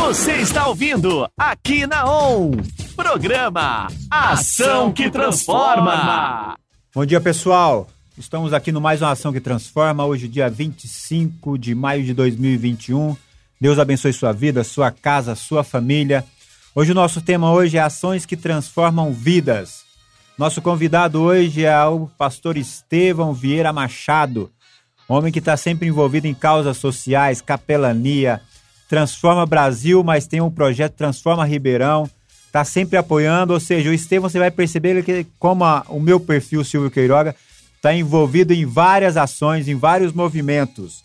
Você está ouvindo aqui na ON. Programa Ação que Transforma. Bom dia, pessoal. Estamos aqui no mais uma Ação que Transforma, hoje, dia 25 de maio de 2021. Deus abençoe sua vida, sua casa, sua família. Hoje o nosso tema hoje é ações que transformam vidas. Nosso convidado hoje é o pastor Estevão Vieira Machado, homem que está sempre envolvido em causas sociais, capelania, Transforma Brasil, mas tem um projeto Transforma Ribeirão, está sempre apoiando, ou seja, o Estevão você vai perceber que como a, o meu perfil Silvio Queiroga está envolvido em várias ações, em vários movimentos.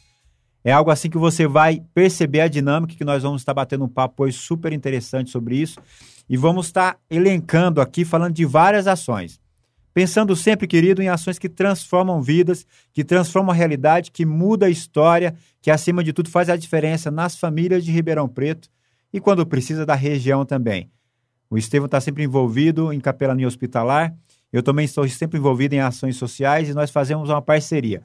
É algo assim que você vai perceber a dinâmica que nós vamos estar batendo um papo hoje super interessante sobre isso e vamos estar elencando aqui falando de várias ações. Pensando sempre, querido, em ações que transformam vidas, que transformam a realidade, que muda a história, que acima de tudo faz a diferença nas famílias de Ribeirão Preto e quando precisa da região também. O Estevão está sempre envolvido em capelania hospitalar, eu também estou sempre envolvido em ações sociais e nós fazemos uma parceria.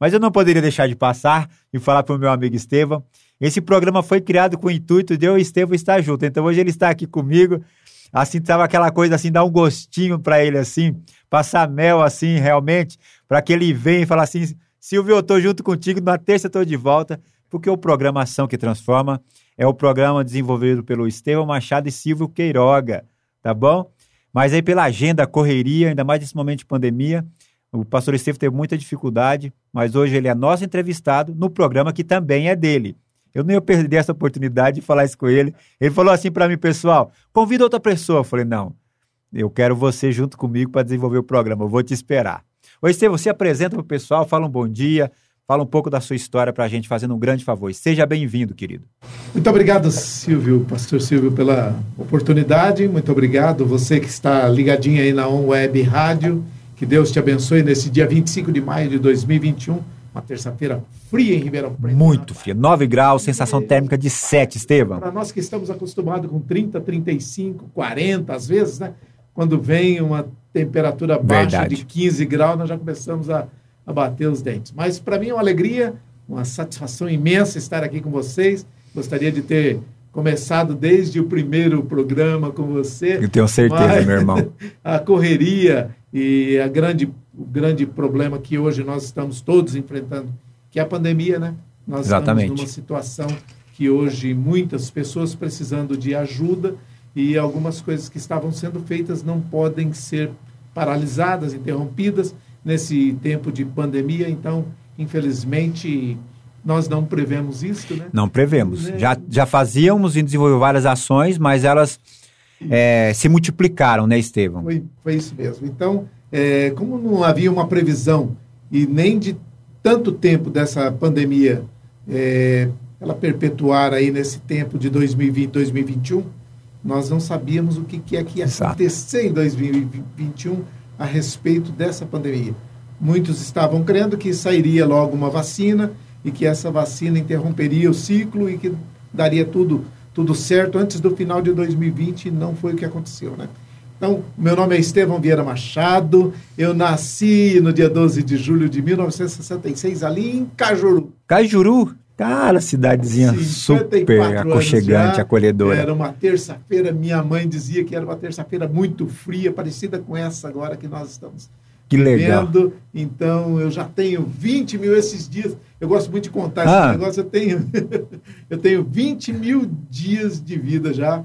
Mas eu não poderia deixar de passar e falar para o meu amigo Estevão. Esse programa foi criado com o intuito de eu e Estevão estar junto. Então hoje ele está aqui comigo. Assim, tava aquela coisa assim, dar um gostinho para ele assim, passar mel assim, realmente, para que ele venha e falar assim: Silvio, eu tô junto contigo, na terça eu tô de volta, porque o programa Ação que Transforma é o programa desenvolvido pelo Estevão Machado e Silvio Queiroga, tá bom? Mas aí pela agenda, correria, ainda mais nesse momento de pandemia, o pastor Estevão teve muita dificuldade, mas hoje ele é nosso entrevistado no programa que também é dele. Eu nem ia perder essa oportunidade de falar isso com ele. Ele falou assim para mim, pessoal, convida outra pessoa. Eu falei, não, eu quero você junto comigo para desenvolver o programa, eu vou te esperar. Oi, Estevão, você apresenta para o pessoal, fala um bom dia, fala um pouco da sua história para a gente, fazendo um grande favor. Seja bem-vindo, querido. Muito obrigado, Silvio, pastor Silvio, pela oportunidade. Muito obrigado, você que está ligadinho aí na On Web Rádio. Que Deus te abençoe nesse dia 25 de maio de 2021, uma terça-feira fria em Ribeirão Preto. Muito fria, 9 graus, sensação térmica de 7, Estevam. Para nós que estamos acostumados com 30, 35, 40 às vezes, né? quando vem uma temperatura baixa Verdade. de 15 graus, nós já começamos a, a bater os dentes. Mas para mim é uma alegria, uma satisfação imensa estar aqui com vocês. Gostaria de ter começado desde o primeiro programa com você. Eu tenho certeza, meu irmão. A correria e a grande, o grande problema que hoje nós estamos todos enfrentando, que é a pandemia, né? Nós Exatamente. estamos numa situação que hoje muitas pessoas precisando de ajuda e algumas coisas que estavam sendo feitas não podem ser paralisadas, interrompidas nesse tempo de pandemia. Então, infelizmente, nós não prevemos isso, né? Não prevemos. Né? Já, já fazíamos e desenvolveu várias ações, mas elas é, se multiplicaram, né, Estevam? Foi, foi isso mesmo. Então, é, como não havia uma previsão e nem de tanto tempo dessa pandemia é, ela perpetuar aí nesse tempo de 2020, 2021, nós não sabíamos o que, que é que ia Exato. acontecer em 2021 a respeito dessa pandemia. Muitos estavam crendo que sairia logo uma vacina e que essa vacina interromperia o ciclo e que daria tudo, tudo certo antes do final de 2020 e não foi o que aconteceu, né? Então, meu nome é Estevão Vieira Machado, eu nasci no dia 12 de julho de 1966 ali em Cajuru. Cajuru? Cara, cidadezinha super aconchegante, acolhedora. Era uma terça-feira, minha mãe dizia que era uma terça-feira muito fria, parecida com essa agora que nós estamos que legal. Então, eu já tenho 20 mil esses dias. Eu gosto muito de contar ah. esse negócio. Eu tenho, eu tenho 20 mil dias de vida já.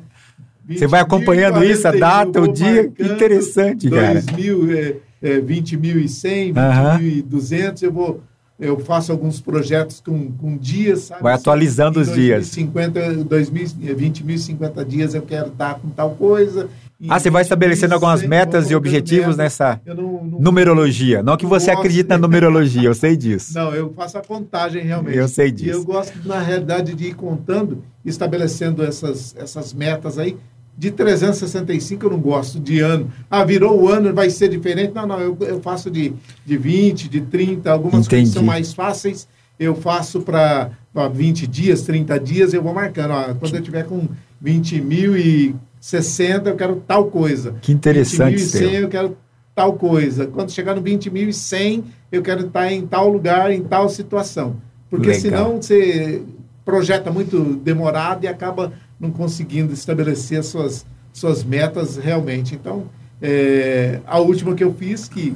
Você vai acompanhando isso, a data, o dia? Que interessante, 2000, cara. 2000, é, é, 20.100, 20.200, eu vou eu faço alguns projetos com, com dias, sabe? Vai atualizando os 2050, dias. 2020 mil 50 dias eu quero estar com tal coisa. Ah, você vai estabelecendo algumas metas e objetivos nessa não, não, numerologia. Não que você acredita na numerologia, eu sei disso. Não, eu faço a contagem realmente. Eu sei disso. E eu gosto, na realidade, de ir contando, estabelecendo essas, essas metas aí, de 365 eu não gosto de ano. Ah, virou o ano, vai ser diferente. Não, não, eu, eu faço de, de 20, de 30, algumas Entendi. coisas são mais fáceis. Eu faço para 20 dias, 30 dias, eu vou marcando. Ó, quando eu tiver com 20 mil e 60, eu quero tal coisa. Que interessante. 20 mil e 100, eu quero tal coisa. Quando chegar no 20 mil e 100, eu quero estar em tal lugar, em tal situação. Porque Legal. senão você projeta muito demorado e acaba não conseguindo estabelecer suas, suas metas realmente. Então, é, a última que eu fiz, que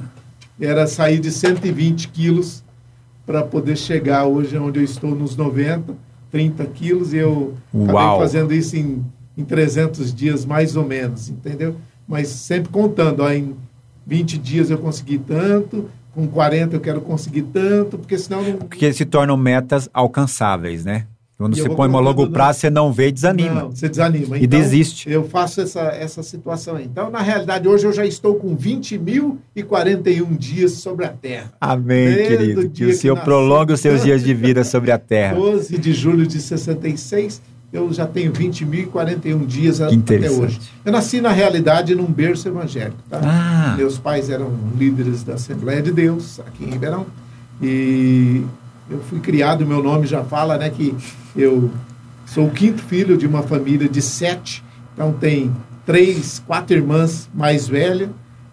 era sair de 120 quilos para poder chegar hoje onde eu estou nos 90, 30 quilos, e eu Uau. acabei fazendo isso em, em 300 dias, mais ou menos, entendeu? Mas sempre contando, ó, em 20 dias eu consegui tanto, com 40 eu quero conseguir tanto, porque senão não, Porque se tornam metas alcançáveis, né? Quando E você põe uma longo no- prazo, você não vê e desanima. Não, você desanima. E desiste. Eu faço essa, essa situação aí. Então, na realidade, hoje eu já estou com 20.041 dias sobre a Terra. Amém, Desde querido. o Que o Senhor prolongue os seus dias de vida sobre a terra. 12 de julho de 66, eu já tenho 20.041 dias a- até hoje. Eu nasci, na realidade, num berço evangélico. Tá? Ah. Meus pais eram líderes da Assembleia de Deus, aqui em Ribeirão. E eu fui criado, meu nome já fala, né, que eu sou o quinto filho de uma família de sete. Então tem três, quatro irmãs mais velhas.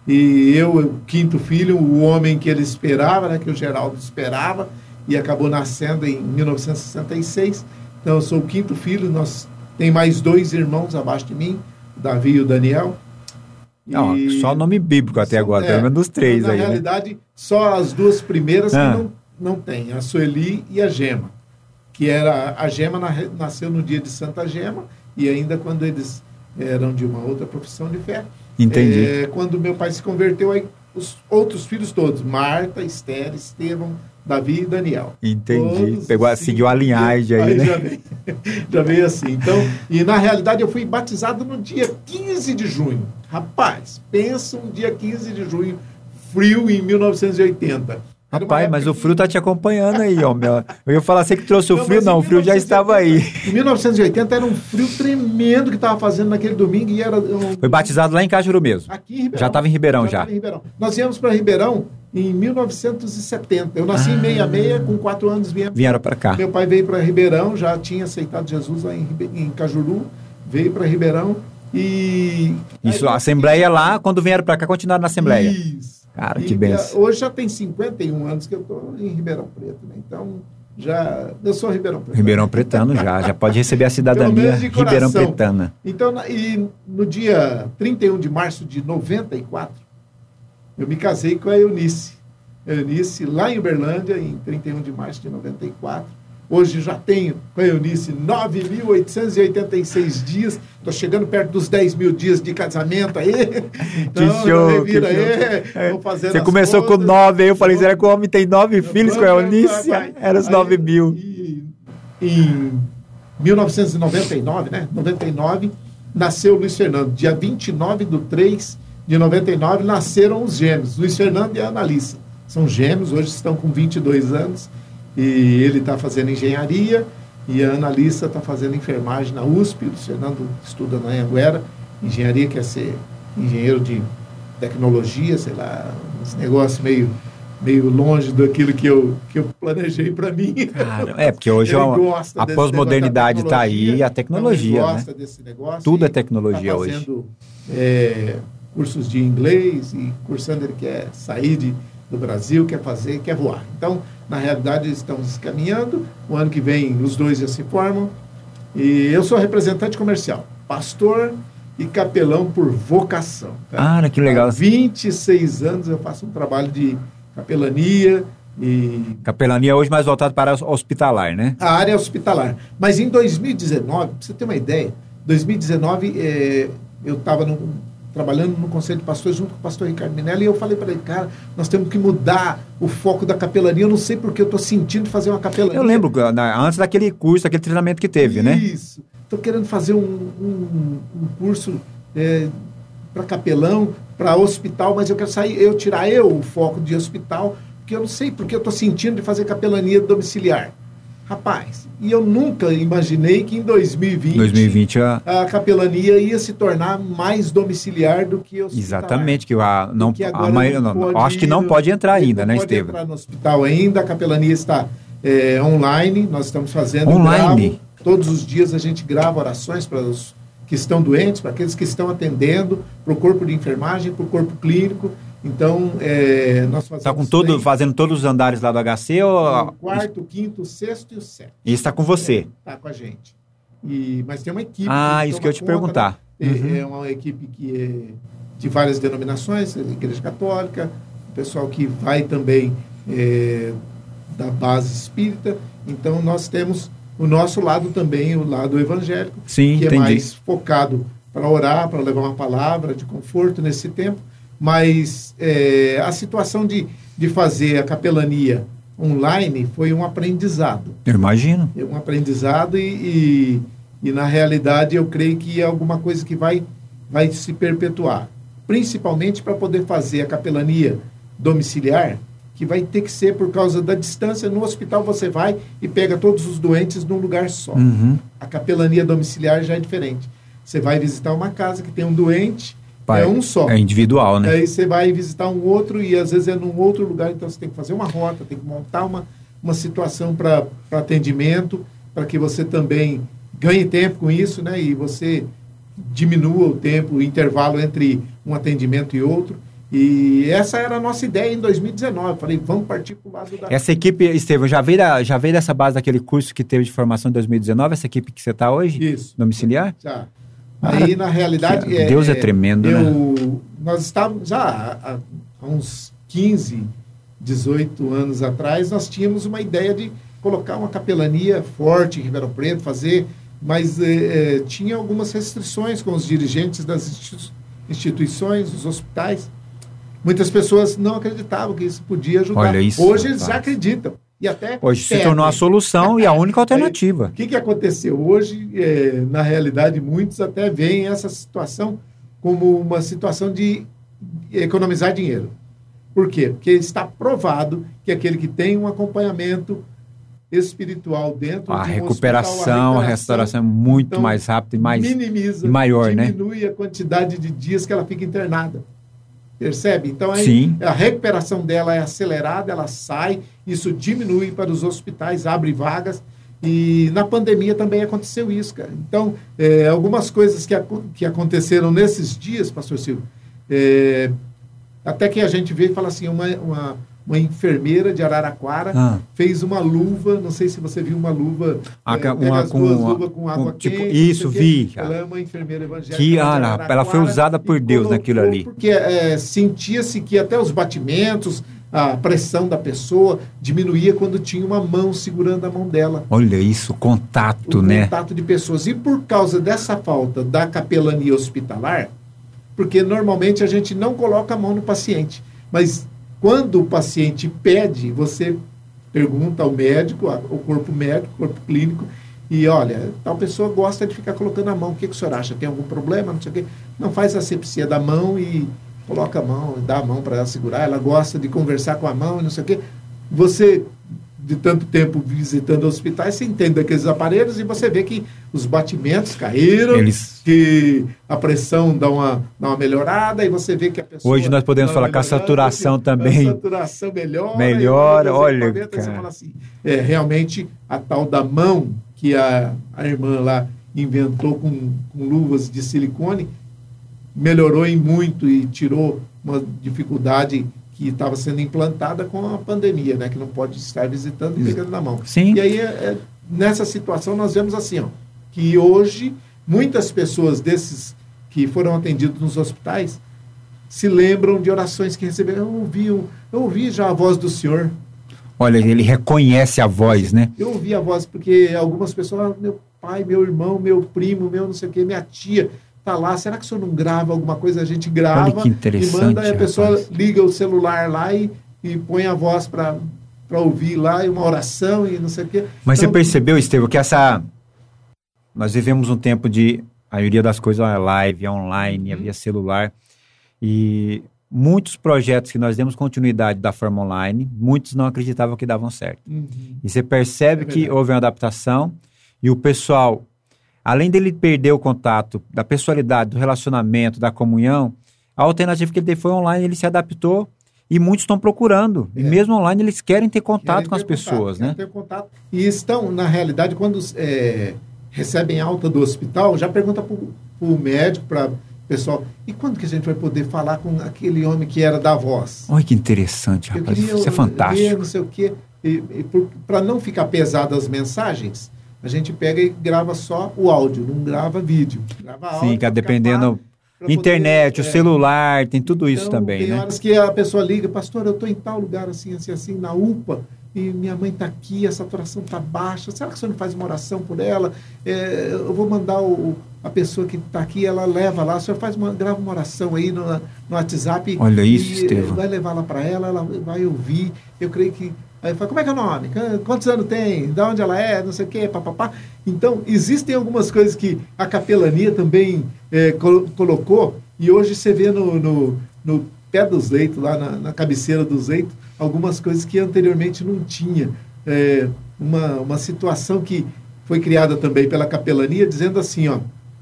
E eu, o quinto filho, o homem que ele esperava, né, que o Geraldo esperava, e acabou nascendo em 1966. Então eu sou o quinto filho, nós tem mais dois irmãos abaixo de mim, o Davi e o Daniel. Não, E- só nome bíblico até agora, é, pelo menos dos três na aí, né? realidade, só as duas primeiras Ah. que não, não tem, a Sueli e a Gema. Que era, a Gema na- nasceu no dia de Santa Gema, e ainda quando eles eram de uma outra profissão de fé. Entendi. É, quando meu pai se converteu, aí os outros filhos todos, Marta, Esther, Estevão, Davi e Daniel. Entendi. Todos Pegou, os seguiu a linhagem aí, né? Já veio, já veio assim. Então, e na realidade eu fui batizado no dia 15 de junho. Rapaz, pensa um dia 15 de junho, frio em 1980. Rapaz, mas o frio tá te acompanhando aí, homem. Eu ia falar assim que trouxe o Não, frio, não, em o frio já 1980 estava aí. Em 1980 era um frio tremendo que estava fazendo naquele domingo e era. um- Foi batizado lá em Cajuru mesmo. Aqui em Ribeirão. Já estava em Ribeirão, já. estava em Ribeirão. Nós viemos para Ribeirão em 1970. Eu nasci em Ah. 66, com 4 anos viemos. Vieram para cá. Meu pai veio para Ribeirão, já tinha aceitado Jesus lá em, Ribe- em Cajuru, veio para Ribeirão e. Isso, Aí, a Assembleia lá, quando vieram para cá, continuaram na Assembleia. Isso. Cara, E, que benção. Hoje já tem 51 anos que eu estou em Ribeirão Preto, né? Então, já. Eu sou Ribeirão Preto. Ribeirão Pretano já, já pode receber a cidadania. Ribeirão Pretana. Então, e no dia 31 de março de 94, eu me casei com a Eunice. Eunice, lá em Uberlândia, em 31 de março de 94. Hoje já tenho com a Eunice 9.886 dias. Estou chegando perto dos 10 mil dias de casamento aí. Então, que show, que show. aí, É, vou fazendo Você começou com contas. nove, aí eu falei, será que o homem tem nove filhos com a Eunice? Era os Aí, nove mil. e- Em 1999, né? 99, nasceu o Luiz Fernando. Dia 29 de 3 de 99, nasceram os gêmeos, Luiz Fernando e a Analissa. São gêmeos, hoje estão com 22 anos. E ele está fazendo engenharia e a Analissa está fazendo enfermagem na USP. O Fernando estuda na Anguera. Engenharia quer ser engenheiro de tecnologia, sei lá, uns negócios meio, meio longe daquilo que eu, que eu planejei para mim. Cara, é, porque hoje Ele a- gosta pós-modernidade negócio da tá aí, a tecnologia, então ele né? gosta desse negócio. Tudo é tecnologia tá hoje. fazendo, é, cursos de inglês e cursando ele quer sair de, do Brasil, quer fazer, quer voar. Então, na realidade, estamos caminhando. O ano que vem, os dois já se formam. E eu sou representante comercial, pastor e capelão por vocação. tá? Ah, que legal. Há 26 anos eu faço um trabalho de capelania e Capelania hoje mais voltado para o hospitalar, né? a área hospitalar. Mas em 2019, para você ter uma ideia, 2019 eh, eu estava trabalhando no Conselho de Pastores junto com o pastor Ricardo Minelli e eu falei para ele, cara, nós temos que mudar o foco da capelania. Eu não sei porque eu estou sentindo fazer uma capelania. Eu lembro, antes daquele curso, daquele treinamento que teve, né? Isso. Estou querendo fazer um, um- um curso para capelão, para hospital, mas eu quero sair, eu tirar eu o foco de hospital, porque eu não sei porque eu estou sentindo de fazer capelania domiciliar. Rapaz, e eu nunca imaginei que em 2020, 2020, a- a capelania ia se tornar mais domiciliar do que hospitalar. exatamente, que a, não, Porque a maioria, não pode acho que não pode entrar ainda, não né, pode Estevam? entrar no hospital ainda, a capelania está é, online, nós estamos fazendo Online? gravo, todos os dias a gente grava orações para os que estão doentes, para aqueles que estão atendendo, para o corpo de enfermagem, para o corpo clínico. Então, é, nós fazemos. Está com todo, fazendo todos os andares lá do HC ou o quarto, o quinto, o sexto e o sétimo. e está com você? Está com a gente. E, mas tem uma equipe. Ah, isso que eu ia te conta, perguntar. Né? Uhum. É uma equipe que é de várias denominações, Igreja Católica, o pessoal que vai também é, da base espírita. Então, nós temos o nosso lado também, o lado evangélico, Sim, que entendi. é mais focado para orar, para levar uma palavra de conforto nesse tempo. Mas é, a situação de, de fazer a capelania online foi um aprendizado. Eu imagino. É um aprendizado e, e, e, na realidade, eu creio que é alguma coisa que vai, vai se perpetuar. Principalmente para poder fazer a capelania domiciliar, que vai ter que ser por causa da distância. No hospital você vai e pega todos os doentes num lugar só. Uhum. A capelania domiciliar já é diferente. Você vai visitar uma casa que tem um doente, Pai, é um só. É individual, né? Aí você vai visitar um outro e às vezes é num outro lugar, então você tem que fazer uma rota, tem que montar uma, uma situação para atendimento, para que você também ganhe tempo com isso, né? E você diminua o tempo, o intervalo entre um atendimento e outro. E essa era a nossa ideia em 2019. Falei, vamos partir para o lado da. Essa equipe, Estevam, já veio, da, já veio dessa base daquele curso que teve de formação em 2019, essa equipe que você está hoje? Isso. Domiciliar? Já. Aí, na realidade. Deus é, tremendo, eu, né? Nós estávamos já há, há uns 15, 18 anos atrás, nós tínhamos uma ideia de colocar uma capelania forte em Ribeirão Preto, fazer, mas eh, tinha algumas restrições com os dirigentes das institu instituições, os hospitais. Muitas pessoas não acreditavam que isso podia ajudar. Isso, Hoje eles já acreditam. E até Hoje se pedem. tornou a solução e a única alternativa. O que, que aconteceu? Hoje, é, na realidade, muitos até veem essa situação como uma situação de economizar dinheiro. Por quê? Porque está provado que aquele que tem um acompanhamento espiritual dentro A de um recuperação, hospital, a restauração é muito então, mais rápida e mais minimiza, e maior, né? diminui a quantidade de dias que ela fica internada. Percebe? Então aí Sim. a recuperação dela é acelerada, ela sai, isso diminui para os hospitais, abre vagas. E na pandemia também aconteceu isso, cara. Então, é, algumas coisas que, que aconteceram nesses dias, pastor Silvio, é, até que a gente vê e fala assim, uma, uma, uma enfermeira de Araraquara Ah. fez uma luva, não sei se você viu uma luva, Ah, é, que- uma as com- duas luvas com água com, tipo, quente, isso, não sei o quê. vi, cara. Ela é uma enfermeira evangélica. Que, ela foi usada por Deus naquilo ali. Porque é, sentia-se que até os batimentos, a pressão da pessoa diminuía quando tinha uma mão segurando a mão dela. Olha isso, contato, o né? contato de pessoas. E por causa dessa falta da capelania hospitalar, porque normalmente a gente não coloca a mão no paciente, mas quando o paciente pede, você pergunta ao médico, ao corpo médico, corpo clínico, e olha, tal pessoa gosta de ficar colocando a mão, o que, que o senhor acha? Tem algum problema? Não sei o quê. Não faz asepsia da mão e coloca a mão, dá a mão para ela segurar, ela gosta de conversar com a mão e não sei o quê. Você, de tanto tempo visitando hospitais, você entende daqueles aparelhos e você vê que os batimentos caíram, Eles- que a pressão dá uma, dá uma melhorada e você vê que a pessoa... Hoje nós podemos falar que a saturação que também- A saturação melhora. Melhora, olha, aí Você cara. fala assim, é, realmente, a tal da mão que a, a irmã lá inventou com, com luvas de silicone, melhorou em muito e tirou uma dificuldade que estava sendo implantada com a pandemia, né? Que não pode estar visitando e pegando na mão. Sim. E aí, é- é, nessa situação, nós vemos assim, ó, que hoje muitas pessoas desses que foram atendidos nos hospitais se lembram de orações que receberam. Eu ouvi, eu ouvi já a voz do Senhor. Olha, ele reconhece a voz, né? Eu ouvi a voz porque algumas pessoas, ah, meu pai, meu irmão, meu primo, meu não sei o quê, minha tia tá lá. Será que o senhor não grava alguma coisa? A gente grava Olha que interessante, e manda, a pessoa rapaz. liga o celular lá e, e põe a voz para ouvir lá, e uma oração e não sei o quê. Mas Então, você percebeu, Estevam, que essa. Nós vivemos um tempo de. A maioria das coisas é live, é online, é Uhum. via celular. E muitos projetos que nós demos continuidade da forma online, muitos não acreditavam que davam certo. Uhum. E você percebe É que houve uma adaptação e o pessoal, além dele perder o contato da pessoalidade, do relacionamento, da comunhão, a alternativa que ele teve foi online, ele se adaptou e muitos estão procurando. E É. mesmo online eles querem ter contato Querem com as pessoas, contato, né? ter contato. E estão, na realidade, quando é, recebem alta do hospital, já pergunta para o médico, para o pessoal, e quando que a gente vai poder falar com aquele homem que era da voz? Olha que interessante, rapaz. queria Isso é fantástico. não sei o quê. Para não ficar pesado as mensagens, a gente pega e grava só o áudio, não grava vídeo. Grava Sim, áudio pra dependendo. pra Internet, poder, o é, celular, tem tudo isso então, também, tem né? horas que a pessoa liga, pastor, eu estou em tal lugar assim, assim, assim, na UPA, e minha mãe está aqui, a saturação está baixa. Será que o senhor não faz uma oração por ela? É, eu vou mandar o, a pessoa que está aqui, ela leva lá, o senhor faz uma, grava uma oração aí no, no WhatsApp. Olha isso, e, Estevão. Vai levar lá para ela, ela vai ouvir. Eu creio que. Aí eu falo, como é que é o nome? Quantos anos tem? De onde ela é? Não sei o quê, papapá. Então, existem algumas coisas que a capelania também é, colo- colocou, e hoje você vê no, no, no pé dos leitos, lá na, na cabeceira dos leitos, algumas coisas que anteriormente não tinha. É, uma, uma situação que foi criada também pela capelania, dizendo assim, ó,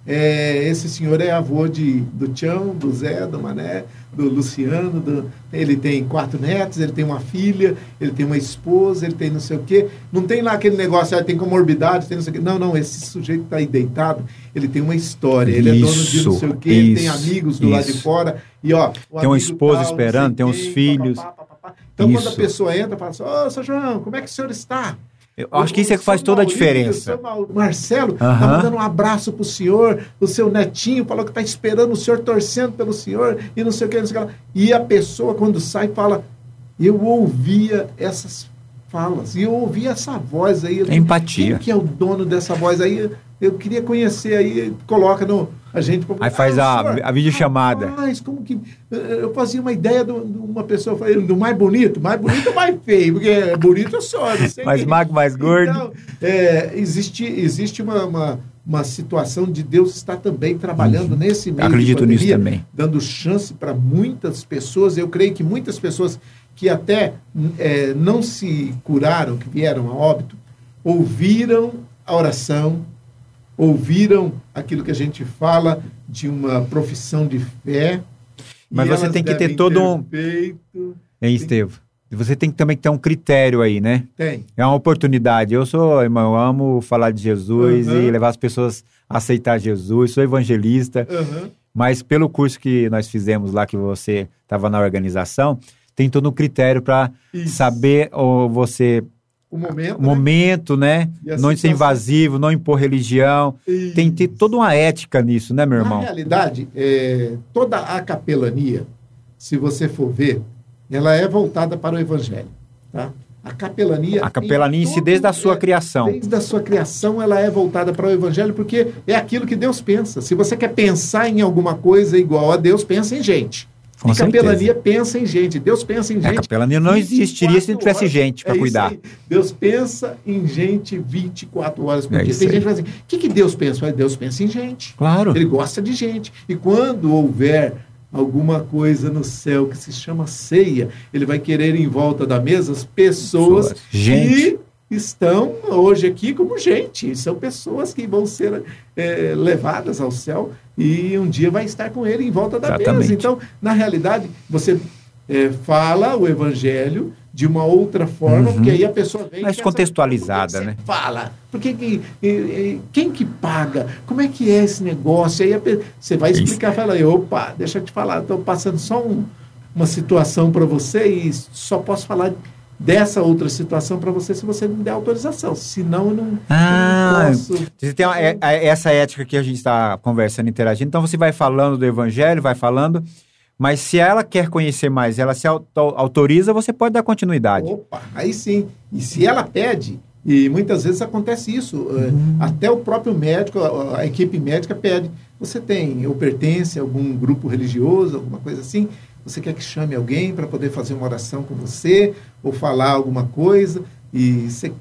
é, esse senhor é avô de, do Tião, do Zé, do Mané, do Luciano, do- ele tem quatro netos, ele tem uma filha, ele tem uma esposa, ele tem não sei o quê. Não tem lá aquele negócio, ah, tem comorbidade, tem não sei o quê. Não, não, esse sujeito está aí deitado, ele tem uma história, ele é dono de não Isso, sei o quê, ele tem isso, amigos do lado de isso. fora, e ó... Tem uma esposa tal, esperando, tem uns quem, filhos. papapá, papapá. Então, quando a Isso. pessoa entra, fala assim, ô, seu João, como é que o senhor está? Eu acho que isso é que faz toda a diferença. Marcelo está Aham. mandando um abraço pro senhor, o seu netinho falou que está esperando o senhor, torcendo pelo senhor, e não sei o que, não sei o que. E a pessoa, quando sai, fala, eu ouvia essas falas, e eu ouvia essa voz aí. Empatia. Quem que é o dono dessa voz aí? Eu queria conhecer aí, coloca no, a gente... Aí faz Ah, a- senhor, a videochamada. Rapaz, como que... eh, Eu fazia uma ideia de uma pessoa, falei, do mais bonito, mais bonito ou mais feio? Porque é bonito sou, não sei Mais quem. magro, mais gordo. Então, é, existe, existe uma, uma, uma situação de Deus estar também trabalhando nesse meio Uhum. Acredito nisso pandemia, também. dando chance para muitas pessoas. Eu creio que muitas pessoas que até é, não se curaram, que vieram a óbito, ouviram a oração, ouviram aquilo que a gente fala de uma profissão de fé. Mas você tem que ter todo um- feito. Hein, Estevam? Você tem que também ter um critério aí, né? Tem. É uma oportunidade. Eu sou, irmão, eu amo falar de Jesus Uhum. e levar as pessoas a aceitar Jesus. Sou evangelista, Aham. mas pelo curso que nós fizemos lá, que você estava na organização, tem todo um critério para saber ou você O momento. o momento, né? A Não ser invasivo, não impor religião. né? Tem que ter toda uma ética nisso, né, meu Na irmão? realidade, é, toda a capelania, se você for ver, ela é voltada para o evangelho. Tá? A capelania. A capelania em si, desde a sua é, criação. Desde a sua criação, ela é voltada para o evangelho, porque é aquilo que Deus pensa. Se você quer pensar em alguma coisa igual a Deus, pensa em gente. Com e capelania certeza. pensa em gente. Deus pensa em É, A gente. capelania não existiria se não 24 tivesse gente para É cuidar. Deus pensa em gente 24 horas por É dia. Tem aí. gente que fala assim: o que, que Deus pensa? Deus pensa em gente. Claro. Ele gosta de gente. E quando houver alguma coisa no céu que se chama ceia, ele vai querer em volta da mesa as pessoas Pessoas. Gente. que estão hoje aqui como gente. São pessoas que vão ser eh, levadas ao céu e um dia vai estar com ele em volta da Exatamente. mesa. Então, na realidade, você eh, fala o evangelho de uma outra forma, Uhum. porque aí a pessoa vem... Mais contextualizada, "Por que né?" Fala. Porque que, quem que paga? Como é que é esse negócio? Aí você vai Isso. explicar, fala aí, opa, deixa eu te falar, estou passando só um- uma situação para você e só posso falar dessa outra situação para você se você me der autorização. Senão eu não, Ah, eu não posso. Você tem uma- é- é- essa ética que a gente está conversando, interagindo. Então você vai falando do evangelho, vai falando, mas se ela quer conhecer mais, ela se auto- autoriza, você pode dar continuidade. Opa, aí sim. E se ela pede, e muitas vezes acontece isso, eh, Uhum. até o próprio médico, a, a equipe médica pede, você tem ou pertence a algum grupo religioso, alguma coisa assim, você quer que chame alguém para poder fazer uma oração com você, ou falar alguma coisa, e você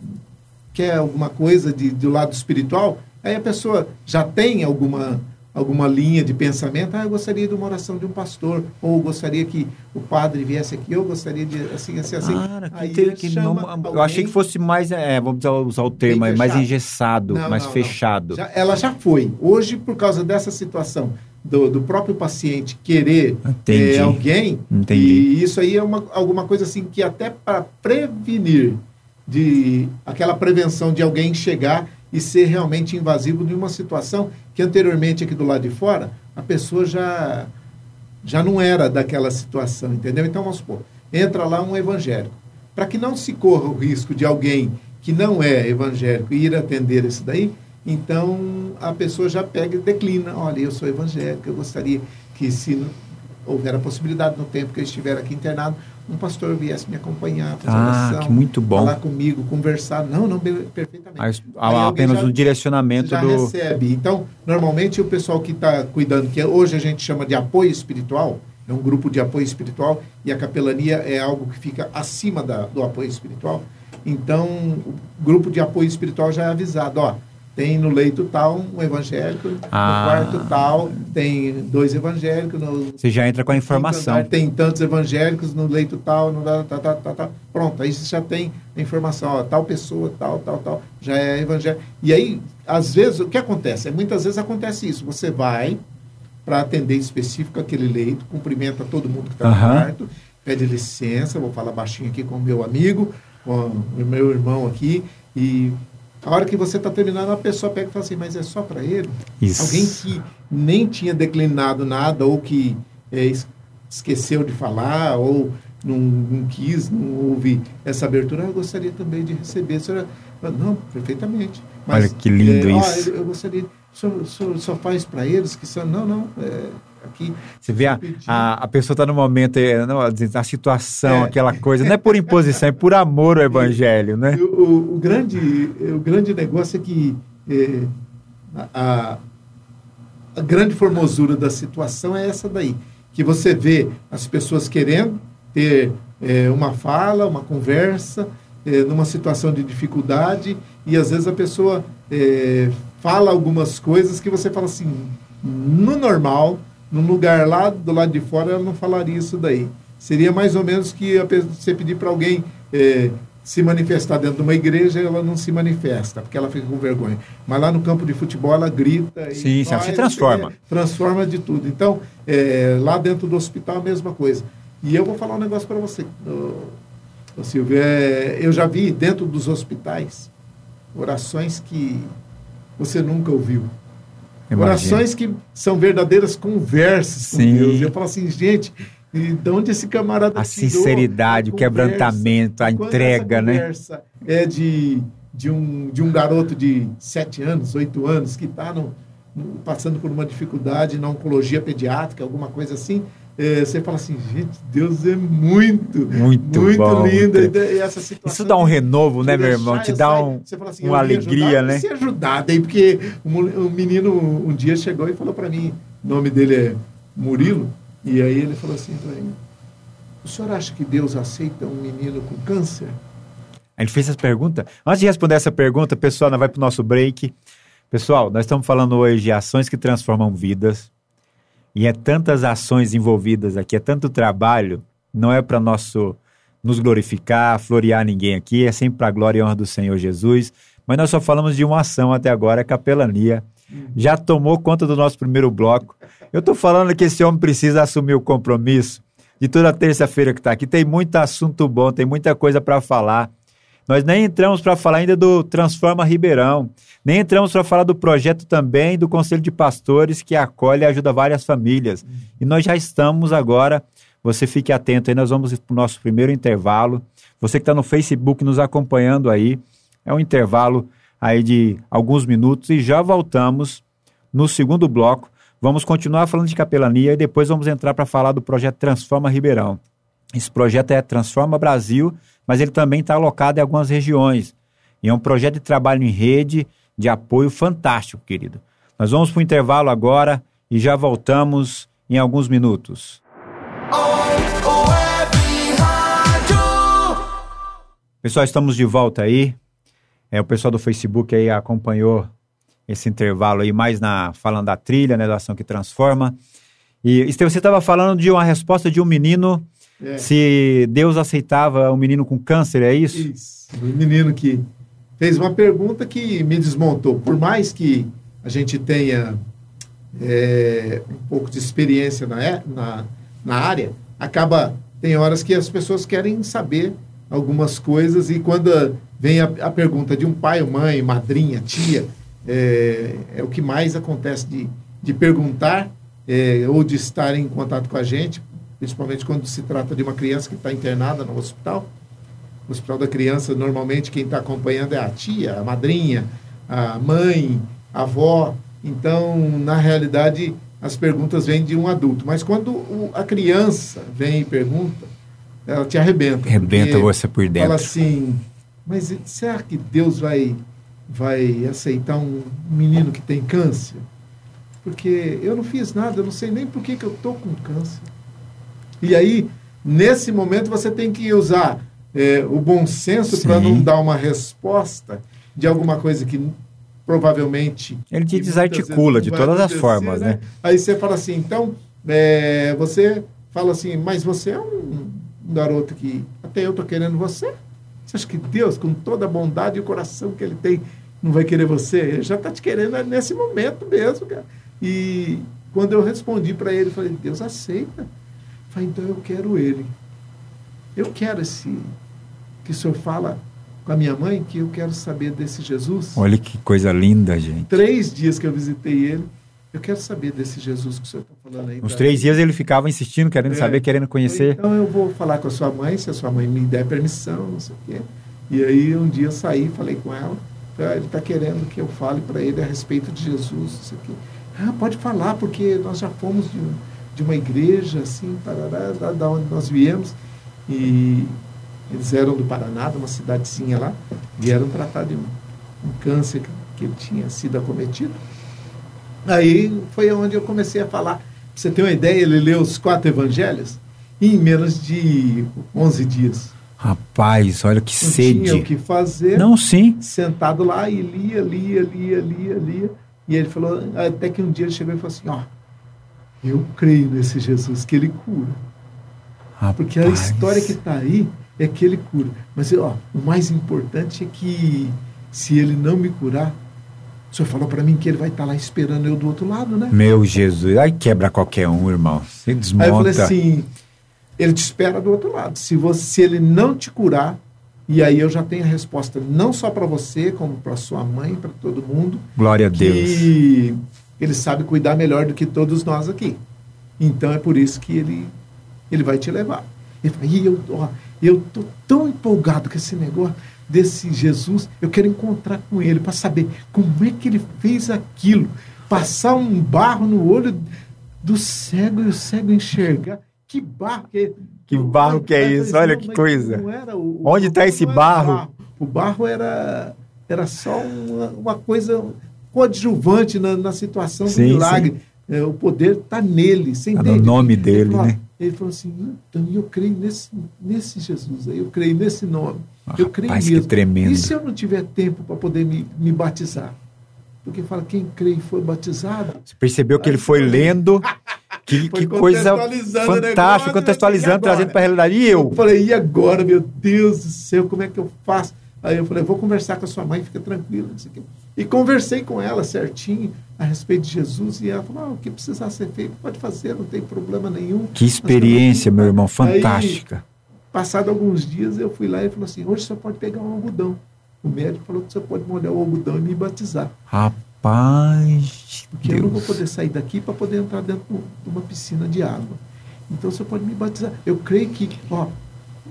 quer alguma coisa de, do lado espiritual, aí a pessoa já tem alguma, alguma linha de pensamento, ah, eu gostaria de uma oração de um pastor, ou gostaria que o padre viesse aqui, eu gostaria de assim, assim, assim. Cara, que Aí ele que não- eu achei que fosse mais, é, vamos usar, o termo, mais engessado, Não, mais não. fechado. Já- ela já foi. Hoje, por causa dessa situação do, do próprio paciente querer eh, alguém, Entendi. e isso aí é uma, alguma coisa assim que até para prevenir de aquela prevenção de alguém chegar e ser realmente invasivo de uma situação que anteriormente aqui do lado de fora a pessoa já já não era daquela situação, entendeu? Então vamos supor, entra lá um evangélico. Para que não se corra o risco de alguém que não é evangélico ir atender isso daí, então a pessoa já pega e declina. Olha, eu sou evangélico, eu gostaria que se houver a possibilidade no tempo que eu estiver aqui internado, um pastor viesse me acompanhar, fazer ah, oração, que muito bom. falar comigo, conversar. Não, não, perfeitamente. Apenas já, um direcionamento já do... recebe. Então, normalmente o pessoal que está cuidando, que hoje a gente chama de apoio espiritual, é um grupo de apoio espiritual e a capelania é algo que fica acima da, do apoio espiritual. Então, o grupo de apoio espiritual já é avisado, ó, tem no leito tal um evangélico, ah. no quarto tal tem dois evangélicos. No, você já entra com a informação. Tem tantos evangélicos no leito tal, no, tá, tá, tá, tá, pronto, aí você já tem a informação, ó, tal pessoa, tal, tal, tal, já é evangélico. E aí, às vezes, o que acontece? É, muitas vezes acontece isso, você vai para atender específico aquele leito, cumprimenta todo mundo que está no quarto, pede licença, vou falar baixinho aqui com o meu amigo, com o meu irmão aqui, e a hora que você está terminando, a pessoa pega e fala assim, mas é só para ele? Isso. Alguém que nem tinha declinado nada ou que é, esqueceu de falar ou não, não, quis, não houve essa abertura, eu gostaria também de receber. A senhora, não, perfeitamente. Mas, Olha que lindo é, isso. eu gostaria, o senhor, o senhor só faz para eles que são, não, não, é, aqui. Você vê, a, a, a pessoa está no momento, é, não, a situação, é. aquela coisa, não é por imposição, é por amor ao evangelho, né? O, o, o grande, o grande negócio é que é, a, a grande formosura da situação é essa daí, que você vê as pessoas querendo ter é, uma fala, uma conversa, é, numa situação de dificuldade, e às vezes a pessoa é, fala algumas coisas que você fala assim, no normal, num lugar lá do lado de fora, ela não falaria isso daí. Seria mais ou menos que você pedir para alguém é, se manifestar dentro de uma igreja, ela não se manifesta, porque ela fica com vergonha. Mas lá no campo de futebol, ela grita. Sim, faz, se transforma. É, transforma de tudo. Então, é, lá dentro do hospital, a mesma coisa. E eu vou falar um negócio para você, ô, Silvio. É, eu já vi dentro dos hospitais orações que você nunca ouviu. Imagina. Orações que são verdadeiras conversas Sim. com Deus. Eu falo assim, gente, de onde esse camarada A sinceridade, a o quebrantamento, a entrega, né? conversa é de, de, um, de um garoto de sete anos, oito anos, que está passando por uma dificuldade na oncologia pediátrica, alguma coisa assim, é, você fala assim, gente, Deus é muito, muito, muito bom, lindo. Muito. E essa situação Isso dá um renovo, né, meu irmão? Te dá um, assim, uma alegria, ajudar, né? Ser ajudado aí, porque um, menino um dia chegou e falou para mim, o nome dele é Murilo, e aí ele falou assim para mim, o senhor acha que Deus aceita um menino com câncer? A gente fez essa pergunta. Antes de responder essa pergunta, pessoal, nós vai para o nosso break. Pessoal, nós estamos falando hoje de ações que transformam vidas. E é tantas ações envolvidas aqui, é tanto trabalho, não é para nosso nos glorificar, florear ninguém aqui, é sempre para a glória e honra do Senhor Jesus. Mas nós só falamos de uma ação até agora, a capelania. Já tomou conta do nosso primeiro bloco. Eu estou falando que esse homem precisa assumir o compromisso de toda terça-feira que está aqui. Tem muito assunto bom, tem muita coisa para falar. Nós nem entramos para falar ainda do Transforma Ribeirão, nem entramos para falar do projeto também do Conselho de Pastores, que acolhe e ajuda várias famílias. E nós já estamos agora, você fique atento aí, nós vamos para o nosso primeiro intervalo. Você que está no Facebook nos acompanhando aí, é um intervalo aí de alguns minutos e já voltamos no segundo bloco. Vamos continuar falando de capelania e depois vamos entrar para falar do projeto Transforma Ribeirão. Esse projeto é Transforma Brasil mas ele também está alocado em algumas regiões. E é um projeto de trabalho em rede, de apoio fantástico, querido. Nós vamos para o intervalo agora e já voltamos em alguns minutos. Pessoal, estamos de volta aí. É, o pessoal do Facebook aí acompanhou esse intervalo aí, mais na falando da trilha, né, da ação que transforma. E Esteve, você estava falando de uma resposta de um menino é. Se Deus aceitava um menino com câncer, é isso? Isso. Um menino que fez uma pergunta que me desmontou. Por mais que a gente tenha é, um pouco de experiência na, é, na, na área, acaba. Tem horas que as pessoas querem saber algumas coisas e quando vem a, a pergunta de um pai, mãe, madrinha, tia, é, é o que mais acontece de, de perguntar é, ou de estar em contato com a gente principalmente quando se trata de uma criança que está internada no hospital. no Hospital da Criança, normalmente quem está acompanhando é a tia, a madrinha, a mãe, a avó. Então, na realidade, as perguntas vêm de um adulto. Mas quando o, a criança vem e pergunta, ela te arrebenta. Arrebenta você por dentro. Fala assim, mas será que Deus vai, vai aceitar um menino que tem câncer? Porque eu não fiz nada, eu não sei nem por que, que eu estou com câncer. E aí, nesse momento, você tem que usar é, o bom senso para não dar uma resposta de alguma coisa que provavelmente. Ele te desarticula de todas as formas, né? né? Aí você fala assim, então, é, você fala assim, mas você é um garoto que até eu tô querendo você. Você acha que Deus, com toda a bondade e o coração que ele tem, não vai querer você? Ele já está te querendo nesse momento mesmo, cara. E quando eu respondi para ele, falei, Deus aceita. Falei, então eu quero ele. Eu quero esse que o senhor fala com a minha mãe, que eu quero saber desse Jesus. Olha que coisa linda, gente. Três dias que eu visitei ele, eu quero saber desse Jesus que o senhor está falando aí. Uns três dias ele ficava insistindo, querendo é, saber, querendo conhecer. Então eu vou falar com a sua mãe, se a sua mãe me der permissão, não sei o quê. E aí um dia eu saí, falei com ela, ah, ele está querendo que eu fale para ele a respeito de Jesus, não sei o quê. Ah, pode falar, porque nós já fomos de, de uma igreja, assim, parará, da, da onde nós viemos, e eles eram do Paraná, de uma cidadezinha lá, vieram tratar de um, um câncer que, ele tinha sido acometido. Aí foi onde eu comecei a falar. Pra você ter uma ideia, ele leu os quatro evangelhos em menos de 11 dias. Rapaz, olha que não sede. Tinha o que fazer. Não, sim. Sentado lá e lia, lia, lia, lia, lia. E ele falou, até que um dia ele chegou e falou assim, ó, eu creio nesse Jesus, que ele cura. Rapaz. Porque a história que está aí é que ele cura. Mas ó, o mais importante é que se ele não me curar, o senhor falou para mim que ele vai estar tá lá esperando eu do outro lado, né? Meu Jesus, aí quebra qualquer um, irmão. Você desmonta. Aí eu falei assim, ele te espera do outro lado. Se, você, se ele não te curar, e aí eu já tenho a resposta não só para você, como para sua mãe, para todo mundo. Glória a Deus. Que ele sabe cuidar melhor do que todos nós aqui. Então é por isso que ele, ele vai te levar. E eu, ó, eu tô tão empolgado com esse negócio desse Jesus, eu quero encontrar com ele para saber como é que ele fez aquilo. Passar um barro no olho do cego e o cego enxergar. Que barro que é Que barro que é isso? Olha que coisa. O, Onde está esse barro? barro? O barro era, era só uma, uma coisa coadjuvante na, na situação sim, do milagre. É, o poder está nele, sem tá no nome dele, ele né? Ele falou assim, então eu creio nesse, nesse Jesus, eu creio nesse nome. Ah, eu creio rapaz, mesmo. Que tremendo. E se eu não tiver tempo para poder me, me batizar? Porque fala, quem crê e foi batizado. Você percebeu que ele foi lendo. Que, que coisa fantástica, contextualizando, trazendo para a realidade. E eu? Eu falei, e agora, meu Deus do céu, como é que eu faço? Aí eu falei, vou conversar com a sua mãe, fica tranquila. E conversei com ela certinho a respeito de Jesus e ela falou, ah, o que precisar ser feito, pode fazer, não tem problema nenhum. Que experiência, meu irmão, fantástica. Aí, passado alguns dias, eu fui lá e falou assim, hoje você pode pegar um algodão. O médico falou que você pode molhar o algodão e me batizar. Rapaz! Porque Deus. eu não vou poder sair daqui para poder entrar dentro de uma piscina de água. Então você pode me batizar. Eu creio que, ó,